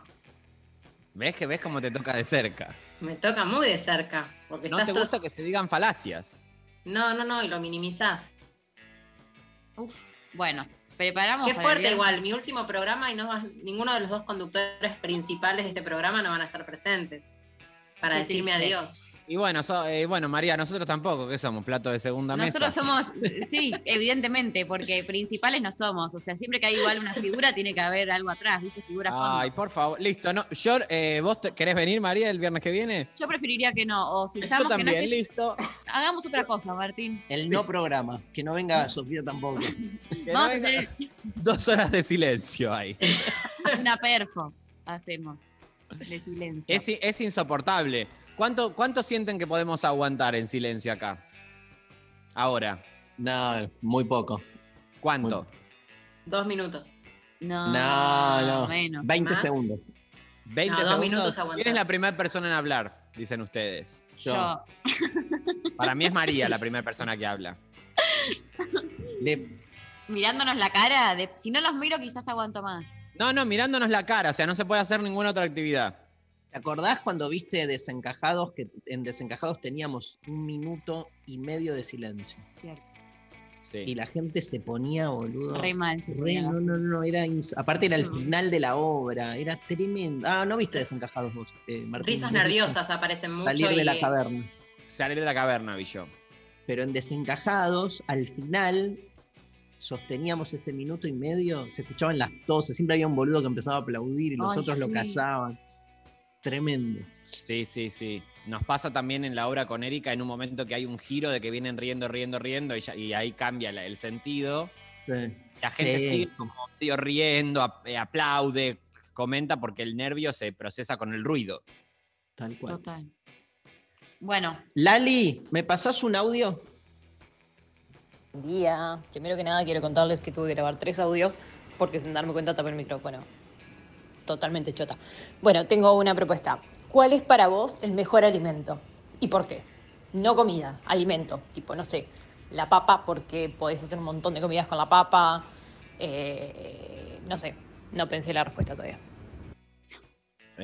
¿Ves que ves cómo te toca de cerca? Me toca muy de cerca. Porque No te todo- gusta que se digan falacias. No, no, no, y lo minimizás. Uf, bueno, preparamos. Qué para fuerte igual, mi último programa y no vas- ninguno de los dos conductores principales de este programa no van a estar presentes. Para Qué decirme triste. adiós. Y bueno, so- eh, bueno, María, nosotros tampoco, que somos plato de segunda Nosotros mesa. somos, sí, evidentemente, porque principales no somos. O sea, siempre que hay igual una figura, tiene que haber algo atrás, ¿viste? Figura fondo. Ay, por favor. Listo, no. Yo, eh, ¿Vos te- querés venir, María, el viernes que viene? Yo preferiría que no. O si Yo estamos que no también, listo. Hagamos otra cosa, Martín. El no programa. Que no venga Sofía tampoco. Que Vamos no a venga- hacer Dos horas de silencio ahí. una perfo. Hacemos. De silencio. Es, i- es insoportable. ¿Cuánto, ¿Cuánto sienten que podemos aguantar en silencio acá? Ahora. No, muy poco. ¿Cuánto? Dos minutos. No, No, no. menos. 20 ¿Más? segundos. 20 No, dos segundos. minutos. ¿Quién es la primera persona en hablar? Dicen ustedes. Yo. Para mí es María la primera persona que habla. Le- Mirándonos la cara, de- si no los miro, quizás aguanto más. No, no, mirándonos la cara, o sea, no se puede hacer ninguna otra actividad. ¿Te acordás cuando viste Desencajados? Que en Desencajados teníamos un minuto y medio de silencio. Cierto. Sí. Y la gente se ponía, boludo. Re mal. se Re- no, no, no, era ins- aparte era el final de la obra, era tremendo. Ah, ¿no viste Desencajados vos, eh, Martín? Risas nerviosas aparecen mucho. Salir de la caverna. Salir de la caverna, vi yo. Pero en Desencajados, al final, sosteníamos ese minuto y medio, se escuchaban las toses, siempre había un boludo que empezaba a aplaudir y los Ay, otros lo callaban. Tremendo. Sí, sí, sí. Nos pasa también en la obra con Erika en un momento que hay un giro de que vienen riendo, riendo, riendo y, ya- y ahí cambia la- el sentido. Sí. La gente Sí. sigue como medio riendo, eh, aplaude, comenta porque el nervio se procesa con el ruido. Tal cual. Total. Bueno, Lali, ¿me pasás un audio? Buen día. Primero que nada quiero contarles que tuve que grabar tres audios porque sin darme cuenta tapé el micrófono. Totalmente chota. Bueno, tengo una propuesta. ¿Cuál es para vos el mejor alimento? ¿Y por qué? No comida, alimento. Tipo, no sé, la papa porque podés hacer un montón de comidas con la papa. Eh, no sé, no pensé la respuesta todavía.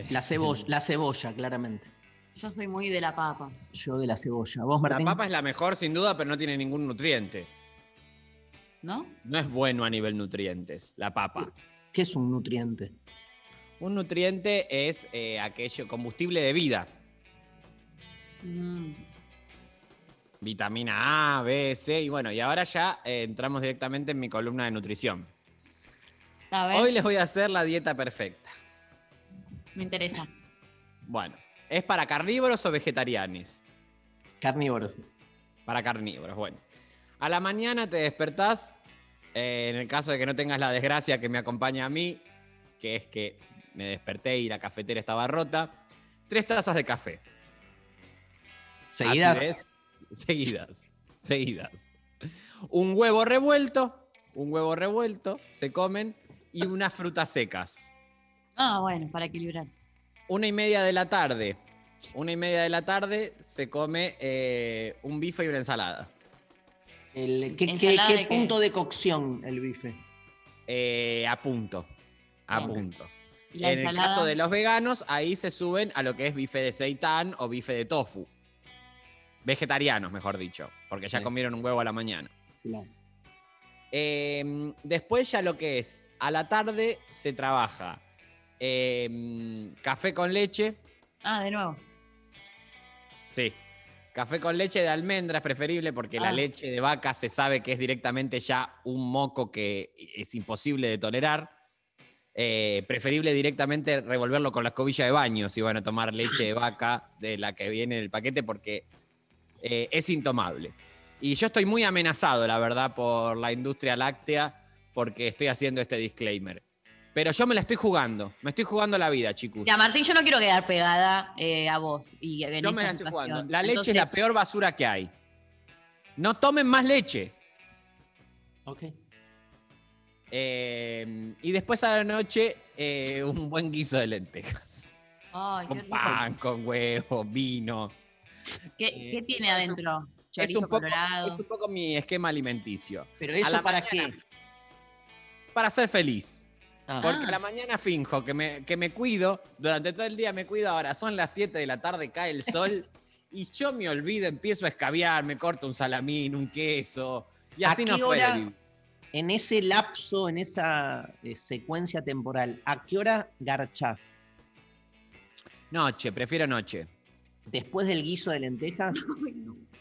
La cebolla, la cebolla, claramente. yo soy muy de la papa. Yo de la cebolla. ¿Vos, La papa es la mejor sin duda, pero no tiene ningún nutriente. ¿No? No es bueno a nivel nutrientes, la papa. ¿Qué es un nutriente? Un nutriente es eh, aquello, combustible de vida. Mm, Vitamina A, B, C, y bueno, y ahora ya eh, entramos directamente en mi columna de nutrición. A ver, Hoy les voy a hacer la dieta perfecta. me interesa. Bueno, ¿es para carnívoros o vegetarianos? Carnívoros. Para carnívoros, bueno. A la mañana te despertás, eh, en el caso de que no tengas la desgracia que me acompaña a mí, que es que me desperté y la cafetera estaba rota, tres tazas de café. ¿Seguidas? Seguidas, seguidas. Un huevo revuelto, un huevo revuelto, se comen, y unas frutas secas. Ah, bueno, para equilibrar. Una y media de la tarde, una y media de la tarde se come eh, un bife y una ensalada. El- ¿Qué, qué- ¿Ensalada qué de qué? punto de cocción el bife? Eh, a punto, a Bien. punto. ¿Y la En el caso de los veganos, ahí se suben a lo que es bife de seitán o bife de tofu. Vegetarianos, mejor dicho, porque ya Sí. comieron un huevo a la mañana. Claro. Eh, después ya lo que es, a la tarde se trabaja eh, café con leche, Ah, de nuevo. sí, café con leche de almendra es preferible porque la Ah. leche de vaca se sabe que es directamente ya un moco que es imposible de tolerar. Eh, preferible directamente revolverlo con la escobilla de baño si van a tomar leche de vaca de la que viene en el paquete porque eh, es intomable. Y yo estoy muy amenazado, la verdad, por la industria láctea porque estoy haciendo este disclaimer. Pero yo me la estoy jugando, me estoy jugando la vida, chicos. Ya, Martín, yo no quiero quedar pegada eh, a vos. Y en Yo me la estoy situación. jugando. La leche es la peor basura que hay. No tomen más leche. Ok. Eh, y después a la noche, eh, un buen guiso de lentejas. Ay, qué Con pan, con huevo, vino. ¿Qué, Eh, qué tiene adentro? Es un, poco, colorado. es un poco mi esquema alimenticio. Pero A eso la para mañana, qué? Para ser feliz. Ah. Porque a la mañana finjo que me, que me cuido, durante todo el día me cuido, ahora son las 7 de la tarde, cae el sol y yo me olvido, empiezo a escabiar, me corto un salamín, un queso y ¿A así no hora? vivir. En ese lapso, en esa eh, secuencia temporal, ¿a qué hora garchás? Noche, prefiero noche. ¿Después del guiso de lentejas?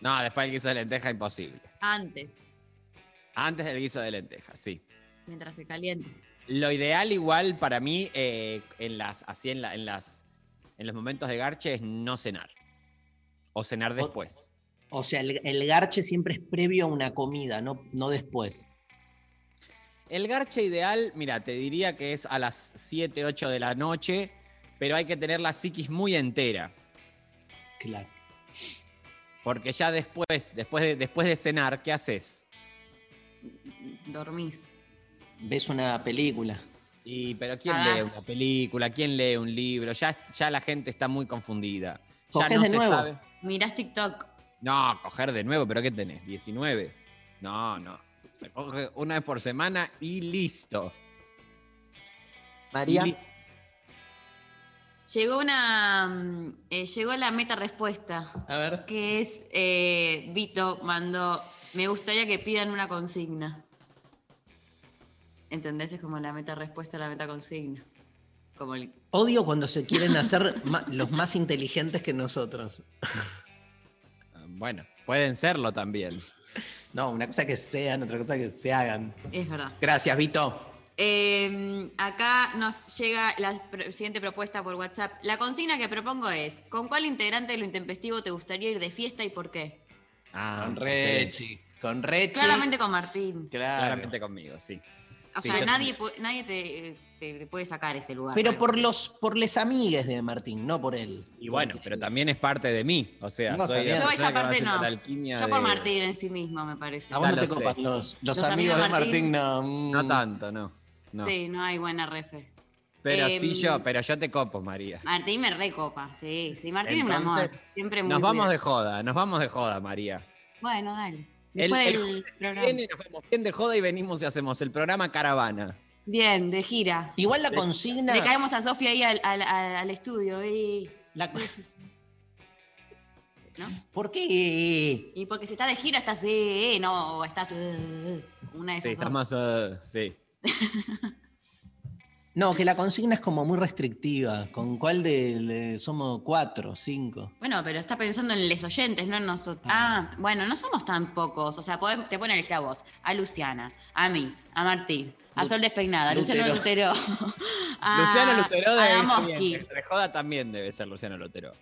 No, después del guiso de lenteja imposible. Antes, Antes del guiso de lenteja, sí. mientras se caliente. Lo ideal igual para mí, eh, en las, así en, la- en las, en los momentos de garche, es no cenar. O cenar después. O sea, el, el garche siempre es previo a una comida, no, no después. El garche ideal, mira, te diría que es a las 7, 8 de la noche, pero hay que tener la psiquis muy entera. Claro. Porque ya después, después de, después de cenar, ¿qué haces? Dormís. Ves una película. Y, pero ¿quién lee una película? ¿Quién lee un libro? Ya, ya la gente está muy confundida. Ya no de se nuevo. sabe. Mirás TikTok. No, coger de nuevo, pero ¿qué tenés? ¿19? No, no. Se coge una vez por semana y listo. María. Y li- Llegó una. mm, eh, llegó la meta respuesta. A ver. Que es. eh, Vito mandó. Me gustaría que pidan una consigna. ¿Entendés? Es como la meta respuesta a la meta consigna. Como el. Odio cuando se quieren hacer los más inteligentes que nosotros. Bueno, pueden serlo también. No, una cosa que sean, otra cosa que se hagan. Es verdad. Gracias, Vito. Eh, acá nos llega la siguiente propuesta por WhatsApp. La consigna que propongo es: ¿con cuál integrante de lo intempestivo te gustaría ir de fiesta y por qué? Ah, Con. Rechi. Con Rechi. Claramente con Martín. Claro. Claramente conmigo, sí. O Sí, sea, nadie, nadie te, te puede sacar ese lugar. Pero por los por les amigues de Martín, no por él. Y bueno, pero también es parte de mí. O sea, No, soy también. la persona que va parte haciendo no. la alquimia Yo por de- Martín en sí mismo, me parece. A vos no te lo copas los, los Los amigos de amigos de Martín, Martín. no. mm. No tanto, no. no. Sí, no hay buena refe. Pero Em, sí yo, pero yo te copo, María. Martín me recopa, sí. Sí, Martín es un amor. Siempre muy Nos vamos cuidado. de joda, nos vamos de joda, María. Bueno, dale. El- Después el. Viene, nos vamos bien de joda y venimos y hacemos el programa Caravana. Bien, de gira. Igual la consigna. Le caemos a Sofía ahí al, al- al- al estudio. Y... la- ¿No? ¿Por qué? Y porque si está de gira estás así, no, estás eh, una de esas Sí, dos. estamos. eh, sí. No, que la consigna es como muy restrictiva. ¿Con cuál de, de- somos cuatro, cinco? Bueno, pero está pensando en los oyentes, no en nosotros. Ah, bueno, no somos tan pocos. O sea, te ponen elegir a vos, a Luciana, a mí, a Martín, a Sol Despeinada, a Luciano Lutero. A- Luciano Lutero debe ser Adamoski. bien. De joda también debe ser Luciano Lutero.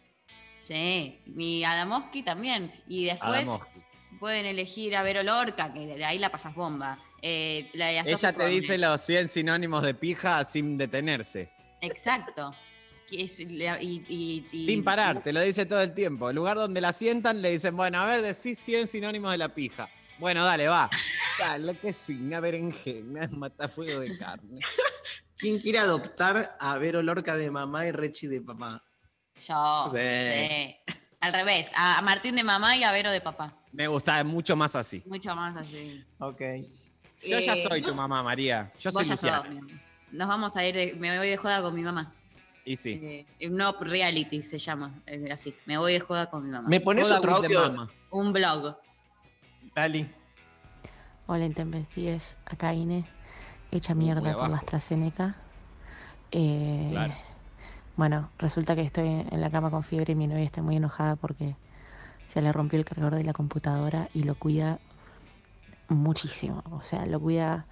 Sí, y Adamoski también. Y después Adamoski. pueden elegir a Vero Lorca, que de ahí la pasas bomba. Eh, la de Ella te Cornell. dice los 100 sinónimos de pija sin detenerse. Exacto. Que es la- y- y- y- Sin parar, te lo dice todo el tiempo. El lugar donde la sientan le dicen, bueno, a ver, decís 100 sinónimos de la pija. Bueno, dale, va. Dale, que una berenjena, matafuego de carne. ¿Quién quiere adoptar a Vero Lorca de mamá y Rechi de papá? Yo. Sí. sí. Al revés, a a Martín de mamá y a Vero de papá. Me gusta mucho más así. Mucho más así. Ok. Yo ya Eh, soy tu mamá, María. Yo soy Luciana. sos. Nos vamos a ir, de- me voy de joda con mi mamá. Y sí. Eh, no reality se llama, eh, así. Me voy de joda con mi mamá. ¿Me pones otro audio? Un blog. Dali. Hola, intempestives. Acá Ine, hecha mierda por la AstraZeneca. Eh, Claro. Bueno, resulta que estoy en la cama con fiebre y mi novia está muy enojada porque se le rompió el cargador de la computadora y lo cuida muchísimo. O sea, lo cuida,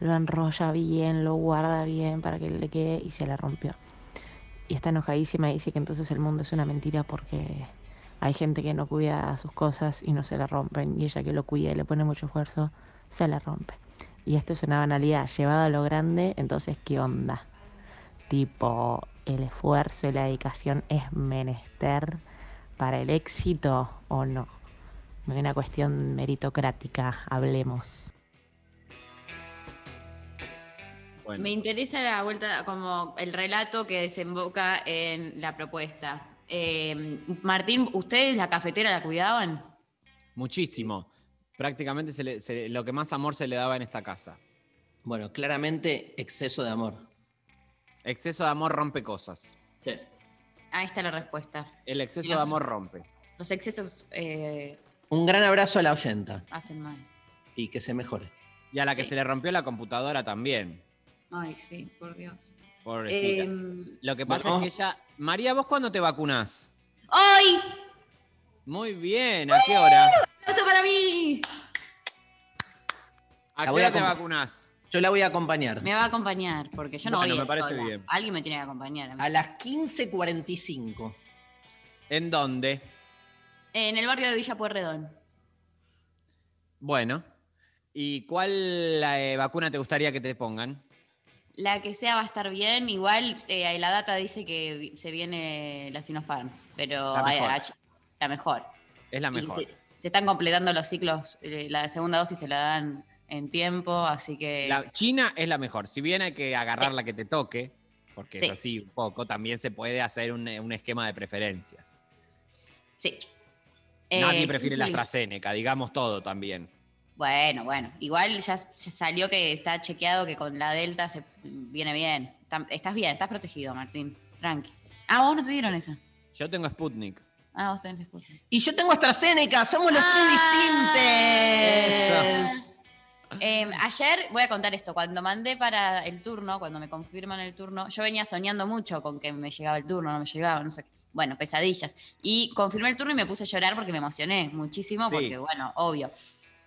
lo enrolla bien, lo guarda bien para que le quede y se le rompió. Y está enojadísima y dice que entonces el mundo es una mentira porque hay gente que no cuida sus cosas y no se le rompen. Y ella que lo cuida y le pone mucho esfuerzo, se le rompe. Y esto es una banalidad llevada a lo grande, entonces, ¿qué onda? Tipo, el esfuerzo y la dedicación es menester para el éxito o no. Una cuestión meritocrática, hablemos. Bueno. Me interesa la vuelta, como el relato que desemboca en la propuesta. Eh, Martín, ¿ustedes la cafetera la cuidaban? Muchísimo. Prácticamente se le- se- lo que más amor se le daba en esta casa. Bueno, claramente exceso de amor. Exceso de amor rompe cosas. Ahí está la respuesta. El exceso los- de amor rompe. Los excesos eh, Un gran abrazo a la oyenta hacen mal. y que se mejore. Y a la que Sí. se le rompió la computadora también. Ay, sí, por Dios. Pobrecita. Em, Lo que pasa bueno. es que ella. María, ¿vos cuándo te vacunás? ¡Hoy! Muy bien, ¿a qué hora? ¡Aplauso para mí! ¿A La qué hora te vacunás? Yo la voy a acompañar. Me va a acompañar, porque yo no Bueno, voy a me parece sola. bien. Alguien me tiene que acompañar. a. A las 15.45. ¿En dónde? En el barrio de Villa Pueyrredón. Bueno. ¿Y cuál eh, vacuna te gustaría que te pongan? La que sea va a estar bien. Igual eh, la data dice que se viene la Sinopharm, pero La mejor. hay- la mejor. Es la mejor. se, se están completando los ciclos. eh, la segunda dosis se la dan en tiempo, así que. La China es la mejor. Si bien hay que agarrar la que te toque, porque Sí. es así un poco, también se puede hacer un, un esquema de preferencias. Sí. Nadie Eh, prefiere sí, la. AstraZeneca, digamos todo también. Bueno, bueno. Igual ya, ya salió que está chequeado que con la Delta se viene bien. Estás bien, estás protegido, Martín. Tranqui. Ah, vos no te dieron esa. Yo tengo Sputnik. Ah, vos tenés Sputnik. Y yo tengo AstraZeneca, somos los Ah. tres distintos. Eh, ayer, voy a contar esto, cuando mandé para el turno, cuando me confirman el turno, yo venía soñando mucho con que me llegaba el turno, no me llegaba, no sé qué. Bueno, pesadillas. Y confirmé el turno y me puse a llorar porque me emocioné muchísimo, Sí. porque bueno, obvio.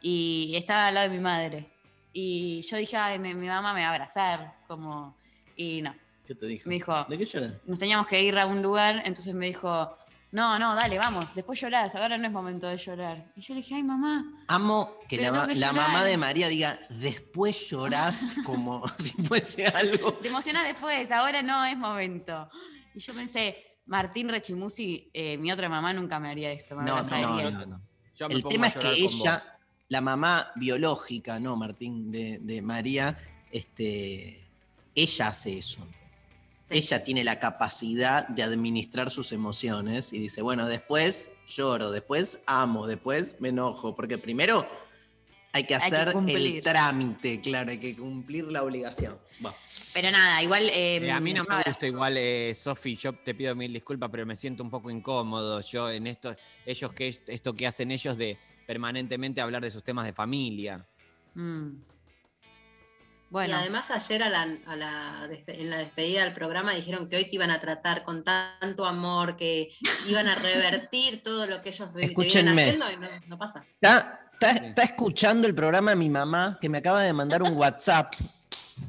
Y estaba al lado de mi madre. Y yo dije, ay, mi, mi mamá me va a abrazar, como... Y no, ¿Qué te dijo? me dijo, ¿De qué lloras? nos teníamos que ir a un lugar, entonces me dijo, no, no, dale, vamos, después llorás, ahora no es momento de llorar. Y yo le dije, ay, mamá, Amo que la, tengo ma- que la llorar. mamá de María diga, después llorás como si fuese algo. Te emocionas después, ahora no es momento. Y yo pensé, Martín Rechimusi, eh, mi otra mamá nunca me haría esto. Me No, no, no, no, no. Yo me El tema es que ella, vos. la mamá biológica, no, Martín, de, de María, este, ella hace eso. Ella tiene la capacidad de administrar sus emociones y dice, bueno, después lloro, después amo, después me enojo, porque primero hay que Hay que hacer el trámite, claro, hay que cumplir la obligación. Pero nada, igual. eh, Eh, a mí no me gusta igual, eh, Sofi, yo te pido mil disculpas, pero me siento un poco incómodo. Yo en esto, ellos que esto que hacen ellos de permanentemente hablar de sus temas de familia. Mm. Y Bueno, además ayer a la, a la despe- en la despedida del programa dijeron que hoy te iban a tratar con tanto amor, que iban a revertir todo lo que ellos vi- te Escúchenme. haciendo y no, no pasa. Está, está- está escuchando el programa mi mamá, que me acaba de mandar un WhatsApp.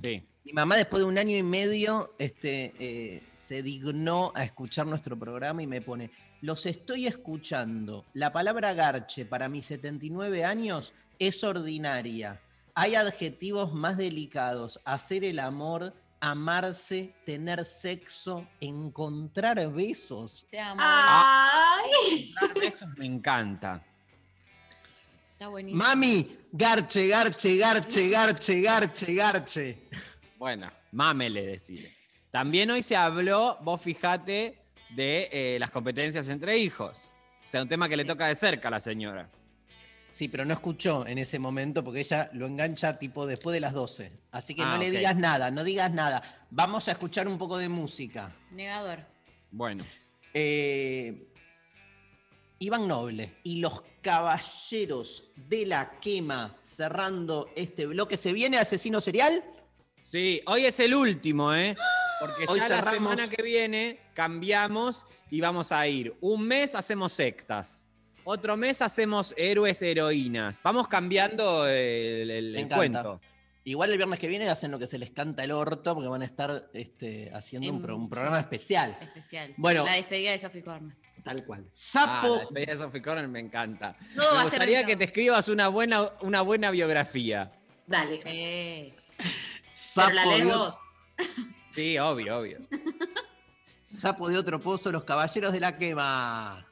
Sí. Mi mamá, después de un año y medio, este, eh, se dignó a escuchar nuestro programa y me pone, los estoy escuchando. La palabra garche para mis 79 años es ordinaria. Hay adjetivos más delicados. Hacer el amor, amarse, tener sexo, encontrar besos. te amo. ¡Ay! Eso me encanta. Está buenísimo. Mami, garche, garche, garche, garche, garche, garche. Bueno, mámele decir. También hoy se habló, vos fijate, de eh, las competencias entre hijos. O sea, un tema que le toca de cerca a la señora. Sí, pero no escuchó en ese momento porque ella lo engancha tipo después de las 12. Así que Ah, no le ok. digas nada, no digas nada. Vamos a escuchar un poco de música. Negador. Bueno, Eh, Iván Noble y los caballeros de la quema cerrando este bloque. ¿Se viene Asesino Serial? Sí, hoy es el último, ¿eh? Porque Hoy ya la semana que viene cambiamos y vamos a ir. Un mes hacemos sectas. Otro mes hacemos héroes, heroínas. Vamos cambiando el, cuento. Igual el viernes que viene hacen lo que se les canta el orto porque van a estar este, haciendo un, En- pro- un programa especial. Especial. Bueno. La despedida de Sophie Corner. Tal cual. Ah, Sapo. la despedida de Sophie Corner me encanta. Va me gustaría que te escribas una buena, una buena biografía. Dale. Eh, La sapo lees de-. Sí, obvio, obvio. Sapo de otro pozo, los caballeros de la quema.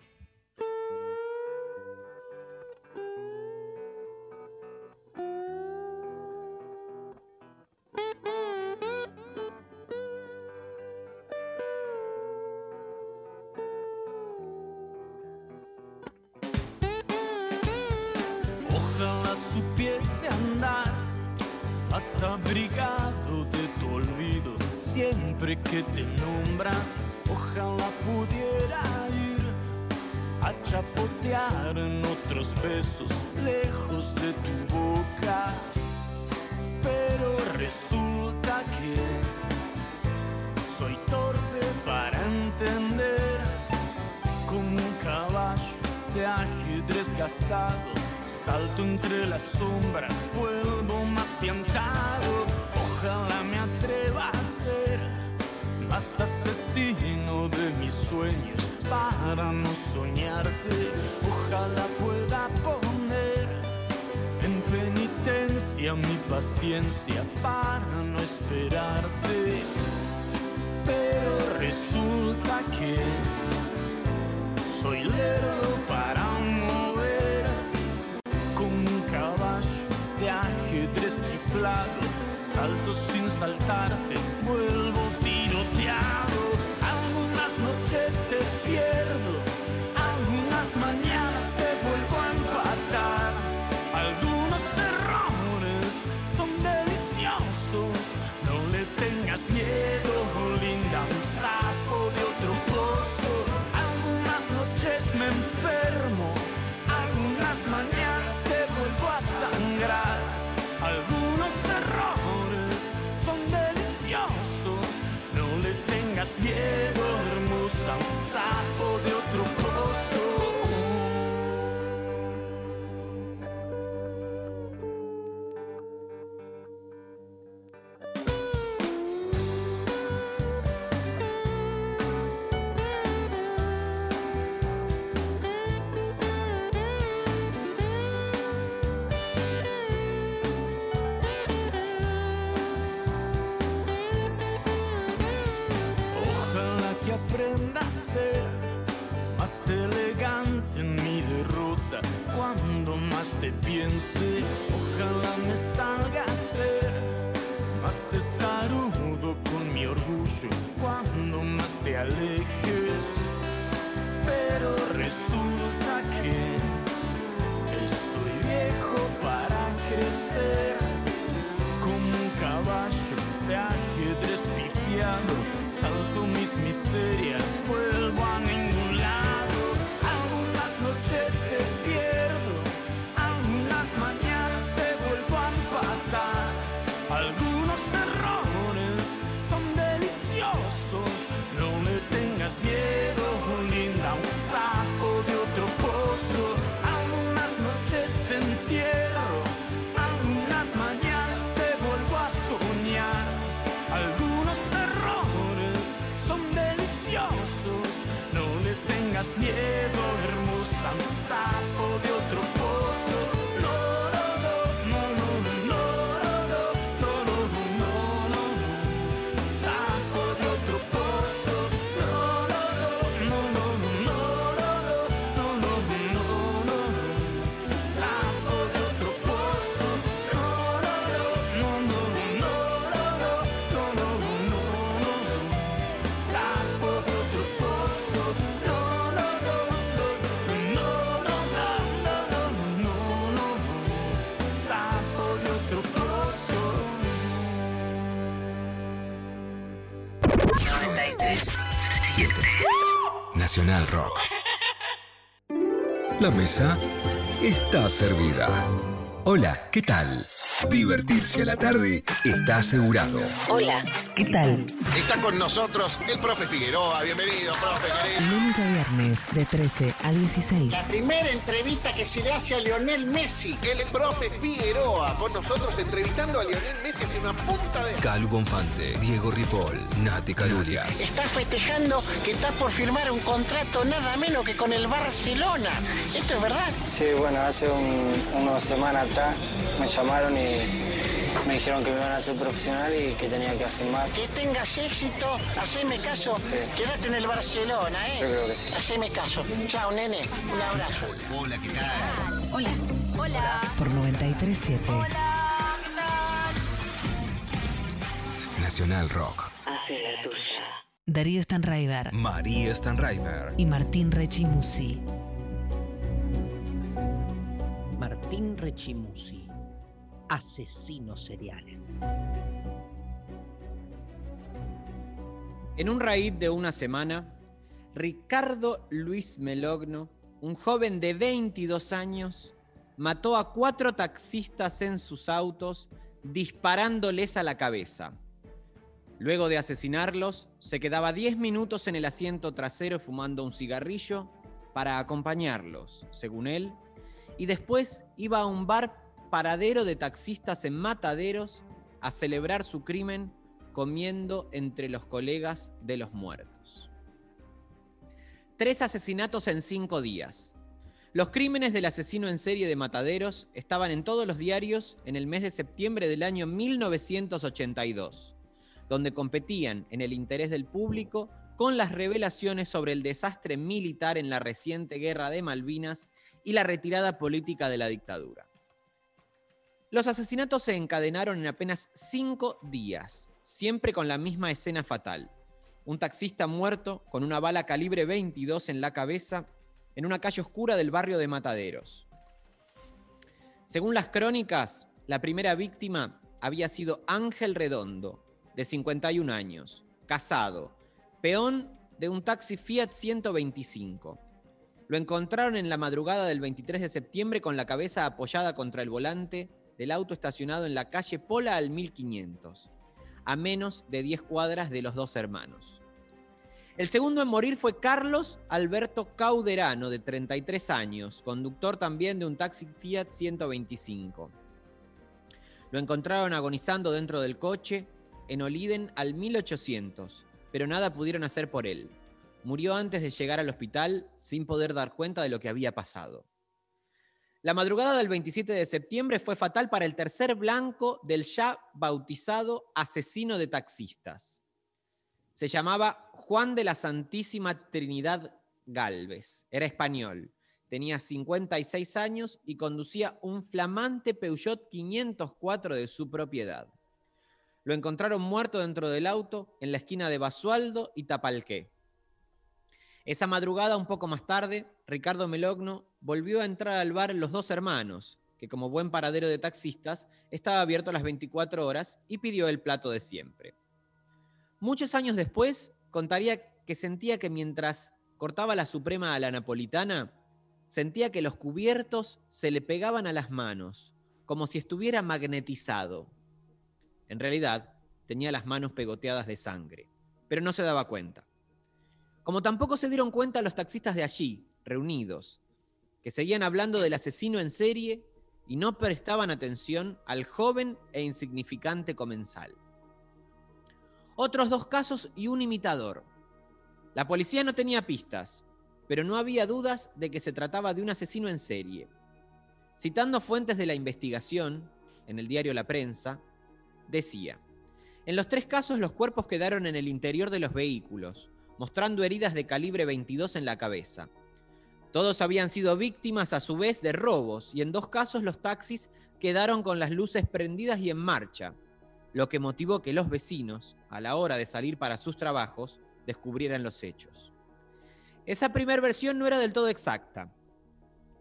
Sombras, vuelvo más piantado. Ojalá me atreva a ser más asesino de mis sueños para no soñarte. Ojalá pueda poner en penitencia mi paciencia para no esperarte. Pero resulta que soy lerdo para I think we're. Yeah. Piense. Ojalá me salga a ser más testarudo con mi orgullo cuando más te alejes. Pero resulta side. Nacional Rock. La mesa está servida. Hola, ¿qué tal? Divertirse a la tarde está asegurado. Hola, ¿qué tal? Está con nosotros el profe Figueroa. Bienvenido, profe, querido. Lunes a viernes de 13 a 16. La primera entrevista que se le hace a Lionel Messi. El profe Figueroa con nosotros entrevistando a Lionel Messi hacia una punta de... Calu Bonfante, Diego Ripoll, Nati Calurias. Está festejando que está por firmar un contrato nada menos que con el Barcelona. ¿Esto es verdad? Sí, bueno, hace un- unas semanas atrás me llamaron y me dijeron que me iban a hacer profesional y que tenía que firmar. Que tengas éxito, haceme caso, quédate en el Barcelona, ¿eh? Yo creo que sí. Haceme caso. Chao, nene. Un abrazo. Hola, ¿qué tal? Hola. Hola. Por 93.7. Nacional Rock. Hace la tuya. Darío Stanraiver María Stanraiver. y Martín Rechimusi. Martín Rechimusi, asesinos seriales. En un raíz de una semana, Ricardo Luis Melogno, un joven de 22 años, mató a cuatro taxistas en sus autos disparándoles a la cabeza. Luego de asesinarlos, se quedaba 10 minutos en el asiento trasero fumando un cigarrillo para acompañarlos, según él, y después iba a un bar paradero de taxistas en Mataderos a celebrar su crimen comiendo entre los colegas de los muertos. Tres asesinatos en cinco días. Los crímenes del asesino en serie de Mataderos estaban en todos los diarios en el mes de septiembre del año 1982, donde competían en el interés del público con las revelaciones sobre el desastre militar en la reciente guerra de Malvinas y la retirada política de la dictadura. Los asesinatos se encadenaron en apenas cinco días, siempre con la misma escena fatal. Un taxista muerto con una bala calibre 22 en la cabeza en una calle oscura del barrio de Mataderos. Según las crónicas, la primera víctima había sido Ángel Redondo, de 51 años, casado, peón de un taxi Fiat 125. Lo encontraron en la madrugada del 23 de septiembre con la cabeza apoyada contra el volante del auto estacionado en la calle Pola al 1500, a menos de 10 cuadras de los dos hermanos. El segundo en morir fue Carlos Alberto Cauderano, de 33 años, conductor también de un taxi Fiat 125. Lo encontraron agonizando dentro del coche en Oliden al 1800, pero nada pudieron hacer por él. Murió antes de llegar al hospital sin poder dar cuenta de lo que había pasado. La madrugada del 27 de septiembre fue fatal para el tercer blanco del ya bautizado asesino de taxistas. Se llamaba Juan de la Santísima Trinidad Galvez. Era español. Tenía 56 años y conducía un flamante Peugeot 504 de su propiedad. Lo encontraron muerto dentro del auto en la esquina de Basualdo y Tapalqué. Esa madrugada, un poco más tarde, Ricardo Melogno volvió a entrar al bar Los Dos Hermanos, que como buen paradero de taxistas estaba abierto a las 24 horas y pidió el plato de siempre. Muchos años después, contaría que sentía que mientras cortaba la suprema a la napolitana, sentía que los cubiertos se le pegaban a las manos, como si estuviera magnetizado. En realidad, tenía las manos pegoteadas de sangre, pero no se daba cuenta. Como tampoco se dieron cuenta los taxistas de allí, reunidos, que seguían hablando del asesino en serie y no prestaban atención al joven e insignificante comensal. Otros dos casos y un imitador. La policía no tenía pistas, pero no había dudas de que se trataba de un asesino en serie. Citando fuentes de la investigación, en el diario La Prensa, decía, en los tres casos los cuerpos quedaron en el interior de los vehículos, mostrando heridas de calibre 22 en la cabeza. Todos habían sido víctimas a su vez de robos y en dos casos los taxis quedaron con las luces prendidas y en marcha, lo que motivó que los vecinos, a la hora de salir para sus trabajos, descubrieran los hechos. Esa primera versión no era del todo exacta.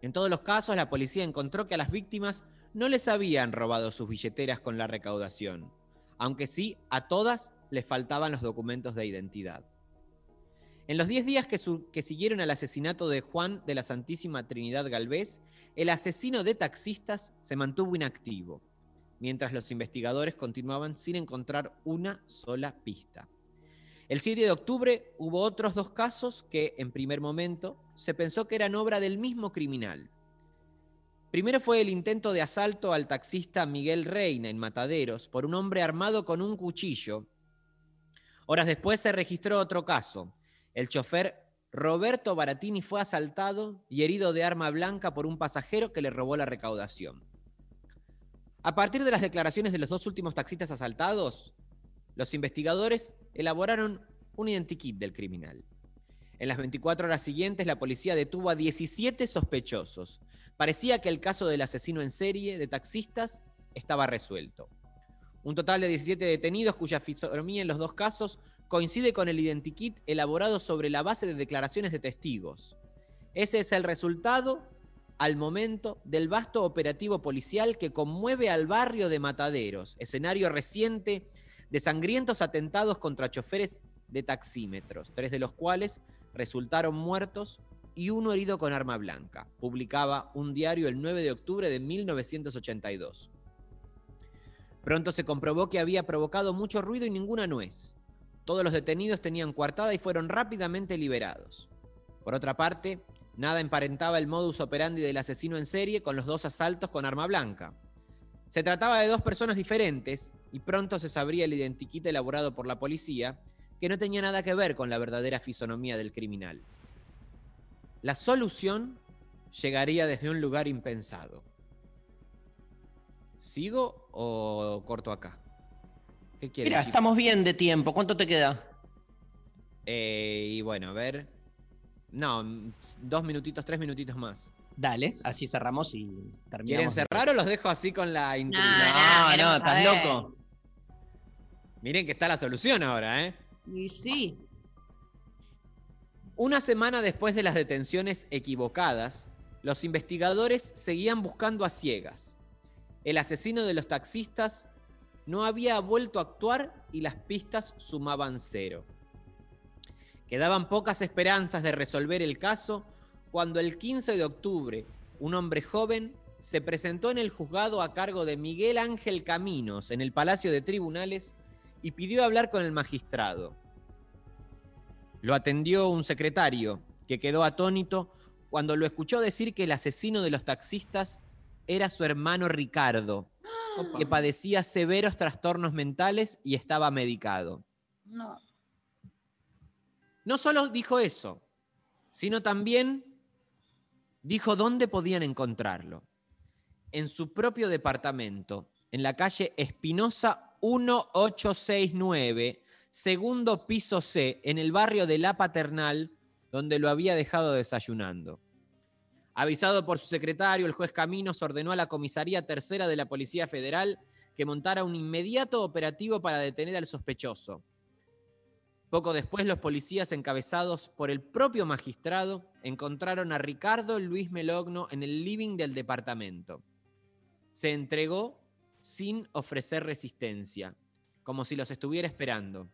En todos los casos, la policía encontró que a las víctimas no les habían robado sus billeteras con la recaudación, aunque sí a todas les faltaban los documentos de identidad. En los 10 días que, siguieron al asesinato de Juan de la Santísima Trinidad Galvez, el asesino de taxistas se mantuvo inactivo, mientras los investigadores continuaban sin encontrar una sola pista. El 7 de octubre hubo otros dos casos que, en primer momento, se pensó que eran obra del mismo criminal. Primero fue el intento de asalto al taxista Miguel Reina en Mataderos por un hombre armado con un cuchillo. Horas después se registró otro caso. El chofer Roberto Baratini fue asaltado y herido de arma blanca por un pasajero que le robó la recaudación. A partir de las declaraciones de los dos últimos taxistas asaltados, los investigadores elaboraron un identikit del criminal. En las 24 horas siguientes, la policía detuvo a 17 sospechosos. Parecía que el caso del asesino en serie de taxistas estaba resuelto. Un total de 17 detenidos cuya fisonomía en los dos casos coincide con el identikit elaborado sobre la base de declaraciones de testigos. Ese es el resultado al momento del vasto operativo policial que conmueve al barrio de Mataderos, escenario reciente de sangrientos atentados contra choferes de taxímetros, tres de los cuales resultaron muertos y uno herido con arma blanca. Publicaba un diario el 9 de octubre de 1982. Pronto se comprobó que había provocado mucho ruido y ninguna nuez. Todos los detenidos tenían coartada y fueron rápidamente liberados. Por otra parte, nada emparentaba el modus operandi del asesino en serie con los dos asaltos con arma blanca. Se trataba de dos personas diferentes y pronto se sabría el identikit elaborado por la policía que no tenía nada que ver con la verdadera fisonomía del criminal. La solución llegaría desde un lugar impensado. ¿Sigo o corto acá? ¿Qué quieren, Mira, estamos bien de tiempo. ¿Cuánto te queda? Eh, y bueno, a ver. No, dos minutitos, tres minutitos más. Dale, así cerramos y terminamos. ¿Quieren de- cerrar o los dejo así con la intriga? No, no, estás loco. Miren que está la solución ahora, ¿eh? Y sí. Una semana después de las detenciones equivocadas, los investigadores seguían buscando a ciegas. El asesino de los taxistas no había vuelto a actuar y las pistas sumaban cero. Quedaban pocas esperanzas de resolver el caso cuando el 15 de octubre un hombre joven se presentó en el juzgado a cargo de Miguel Ángel Caminos en el Palacio de Tribunales y pidió hablar con el magistrado. Lo atendió un secretario que quedó atónito cuando lo escuchó decir que el asesino de los taxistas era su hermano Ricardo, que padecía severos trastornos mentales y estaba medicado. No. No solo dijo eso, sino también dijo dónde podían encontrarlo. En su propio departamento, en la calle Espinosa 1869, segundo piso C, en el barrio de La Paternal, donde lo había dejado desayunando. Avisado por su secretario, el juez Caminos ordenó a la Comisaría Tercera de la Policía Federal que montara un inmediato operativo para detener al sospechoso. Poco después, los policías encabezados por el propio magistrado encontraron a Ricardo Luis Melogno en el living del departamento. Se entregó sin ofrecer resistencia, como si los estuviera esperando.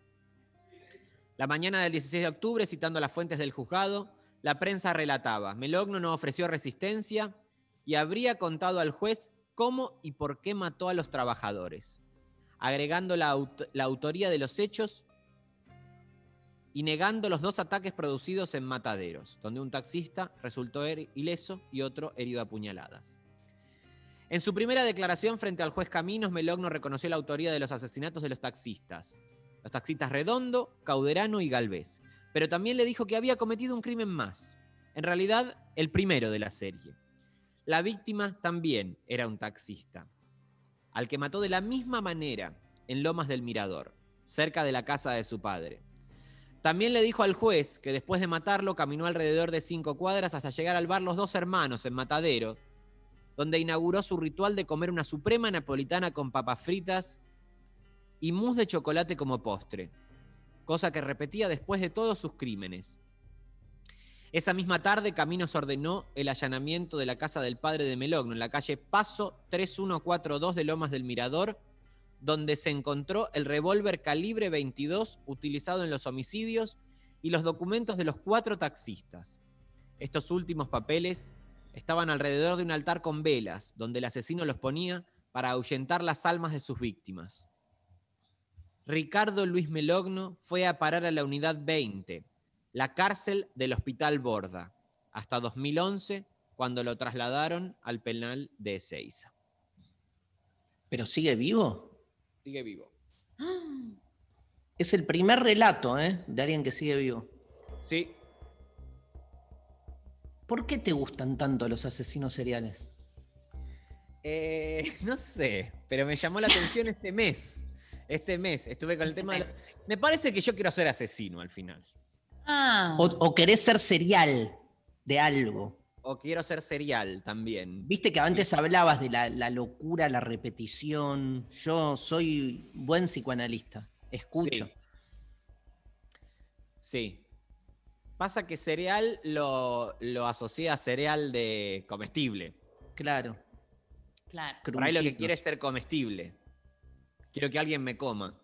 La mañana del 16 de octubre, citando las fuentes del juzgado, la prensa relataba, Melogno no ofreció resistencia y habría contado al juez cómo y por qué mató a los trabajadores, agregando la, la autoría de los hechos y negando los dos ataques producidos en mataderos, donde un taxista resultó ileso y otro herido a puñaladas. En su primera declaración frente al juez Caminos, Melogno reconoció la autoría de los asesinatos de los taxistas, los taxistas Redondo, Cauderano y Galvez, pero también le dijo que había cometido un crimen más, en realidad el primero de la serie. La víctima también era un taxista, al que mató de la misma manera en Lomas del Mirador, cerca de la casa de su padre. También le dijo al juez que después de matarlo caminó alrededor de cinco cuadras hasta llegar al bar Los Dos Hermanos en Matadero, donde inauguró su ritual de comer una suprema napolitana con papas fritas y mousse de chocolate como postre, cosa que repetía después de todos sus crímenes. Esa misma tarde, Caminos ordenó el allanamiento de la casa del padre de Melogno en la calle Paso 3142 de Lomas del Mirador, donde se encontró el revólver calibre 22 utilizado en los homicidios y los documentos de los cuatro taxistas. Estos últimos papeles estaban alrededor de un altar con velas, donde el asesino los ponía para ahuyentar las almas de sus víctimas. Ricardo Luis Melogno fue a parar a la unidad 20, la cárcel del Hospital Borda, hasta 2011, cuando lo trasladaron al penal de Ezeiza. ¿Pero sigue vivo? Sigue vivo. Es el primer relato, ¿eh? De alguien que sigue vivo. Sí. ¿Por qué te gustan tanto los asesinos seriales? Eh, no sé, pero me llamó la atención este mes. Este mes estuve con el tema de... la- Me parece que yo quiero ser asesino al final. Ah. O, o querés ser serial de algo. O quiero ser serial también. Viste que antes hablabas de la, la locura, la repetición. Yo soy buen psicoanalista. Escucho. Sí. Sí. Pasa que cereal lo, lo asocia a cereal de comestible. Claro. Claro. Por ahí lo que quiere es ser comestible. Quiero que alguien me coma.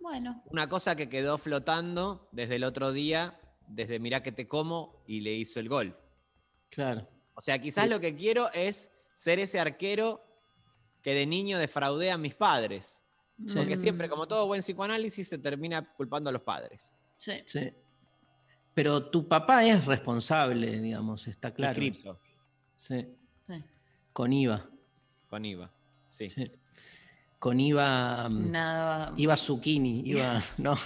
Bueno. Una cosa que quedó flotando desde el otro día, desde Mirá que te como, y le hizo el gol. Claro. O sea, quizás Sí. lo que quiero es ser ese arquero que de niño defraudé a mis padres. Sí. Porque siempre, como todo buen psicoanálisis, se termina culpando a los padres. Sí. Sí. Pero tu papá es responsable, digamos, está claro. El cripto. Sí. Sí. Con IVA. Con IVA. Sí. Con IVA. mm, Nada. Iba Zucchini, iba. No.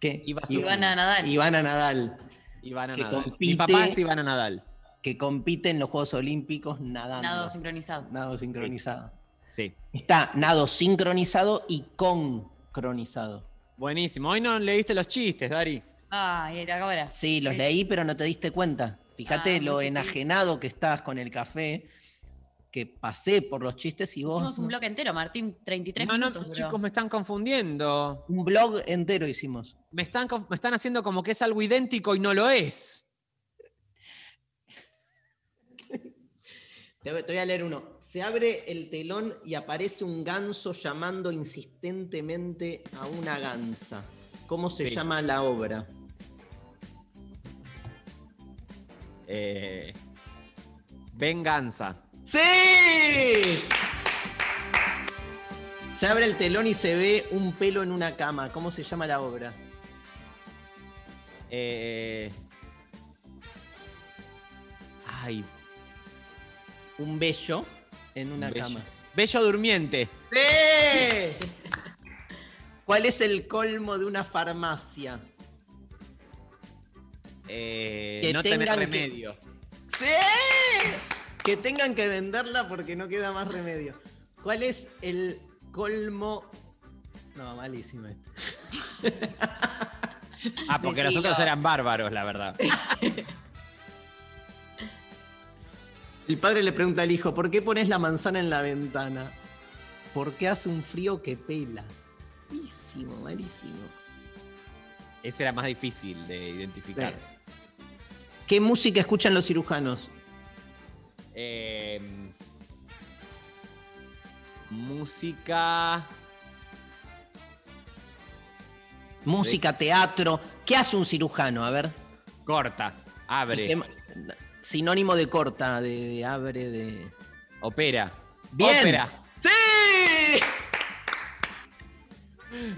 ¿Qué? Iba Ivana Nadal. Ivana Nadal. Ivana que Nadal. compite- Mi papá es Ivana Nadal. Que compite en los Juegos Olímpicos nadando. Nado sincronizado. Nado sincronizado. Sí. Está nado sincronizado y concronizado. Buenísimo. Hoy no leíste los chistes, Dari. Ay, ahora. Sí, los leí, pero no te diste cuenta. Fíjate Ah, lo enajenado que estás con el café, que pasé por los chistes y vos. Hicimos un bloque entero, Martín, 33 No, no, minutos. duró. chicos, me están confundiendo. Un blog entero hicimos. Me están, me están haciendo como que es algo idéntico y no lo es. Te voy te voy a leer uno. Se abre el telón y aparece un ganso llamando insistentemente a una gansa. ¿Cómo se Sí. llama la obra? Eh, venganza. ¡Sí! Se abre el telón y se ve un pelo en una cama. ¿Cómo se llama la obra? Eh, ay, Un bello en una bello. cama. Bello durmiente. ¡Sí! ¿Cuál es el colmo de una farmacia? Eh, Que no tener que- remedio. ¡Sí! Que tengan que venderla porque no queda más remedio. ¿Cuál es el colmo? No, malísimo este. Ah, porque los otros eran bárbaros, la verdad. El padre le pregunta al hijo, ¿por qué pones la manzana en la ventana? Porque hace un frío que pela. Malísimo, malísimo. Ese era más difícil de identificar. ¿Qué música escuchan los cirujanos? Eh, música. Música, teatro. ¿Qué hace un cirujano? A ver. Corta. Abre. ¿Qué ma- Sinónimo de corta, de, de abre, de. Opera. ¡Bien! Ópera. ¡Sí!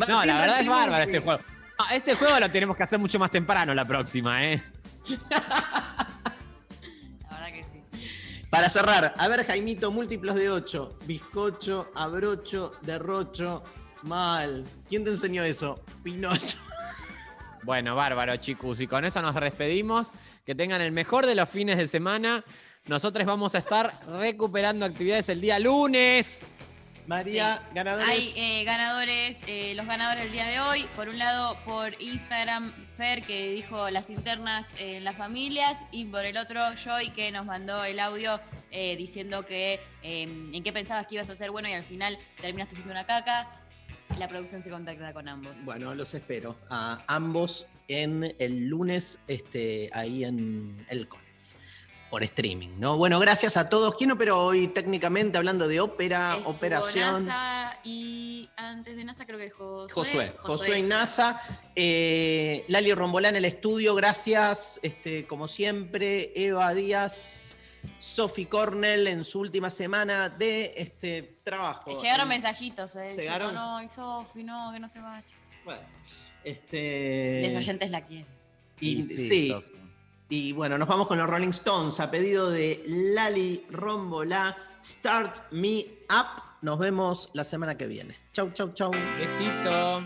No, la verdad es bárbaro este juego. No, este juego lo tenemos que hacer mucho más temprano la próxima, ¿eh? La verdad que sí. Para cerrar, a ver, Jaimito, múltiplos de 8. Bizcocho, abrocho, derrocho. Mal. ¿Quién te enseñó eso? Pinocho. Bueno, bárbaro, chicos. Y con esto nos despedimos. Que tengan el mejor de los fines de semana. Nosotros vamos a estar recuperando actividades el día lunes. María, ganadores. Hay eh, ganadores, eh, los ganadores del día de hoy. Por un lado, por Instagram, Fer, que dijo las internas en las familias. Y por el otro, Joy, que nos mandó el audio eh, diciendo que eh, en qué pensabas que ibas a ser bueno y al final terminaste siendo una caca. La producción se contacta con ambos. Bueno, los espero a ambos en el lunes, este, ahí en el Conex. Por streaming, ¿no? Bueno, gracias a todos. ¿Quién operó hoy técnicamente hablando de ópera, Estuvo operación? NASA y antes de NASA creo que Josué. Josué, Josué y NASA. Eh, Lali Rombolá en el estudio, gracias. Este, como siempre, Eva Díaz, Sophie Cornell en su última semana de este trabajo. Llegaron Eh, mensajitos, eh, diciendo, ¿Llegaron? no, y Sofi, no, que no se vaya. Bueno, este. Los oyentes la quieren. Y, Y sí. sí. Y bueno, nos vamos con los Rolling Stones a pedido de Lali Rombolá. Start Me Up. Nos vemos la semana que viene. Chau, chau, chau. Besito.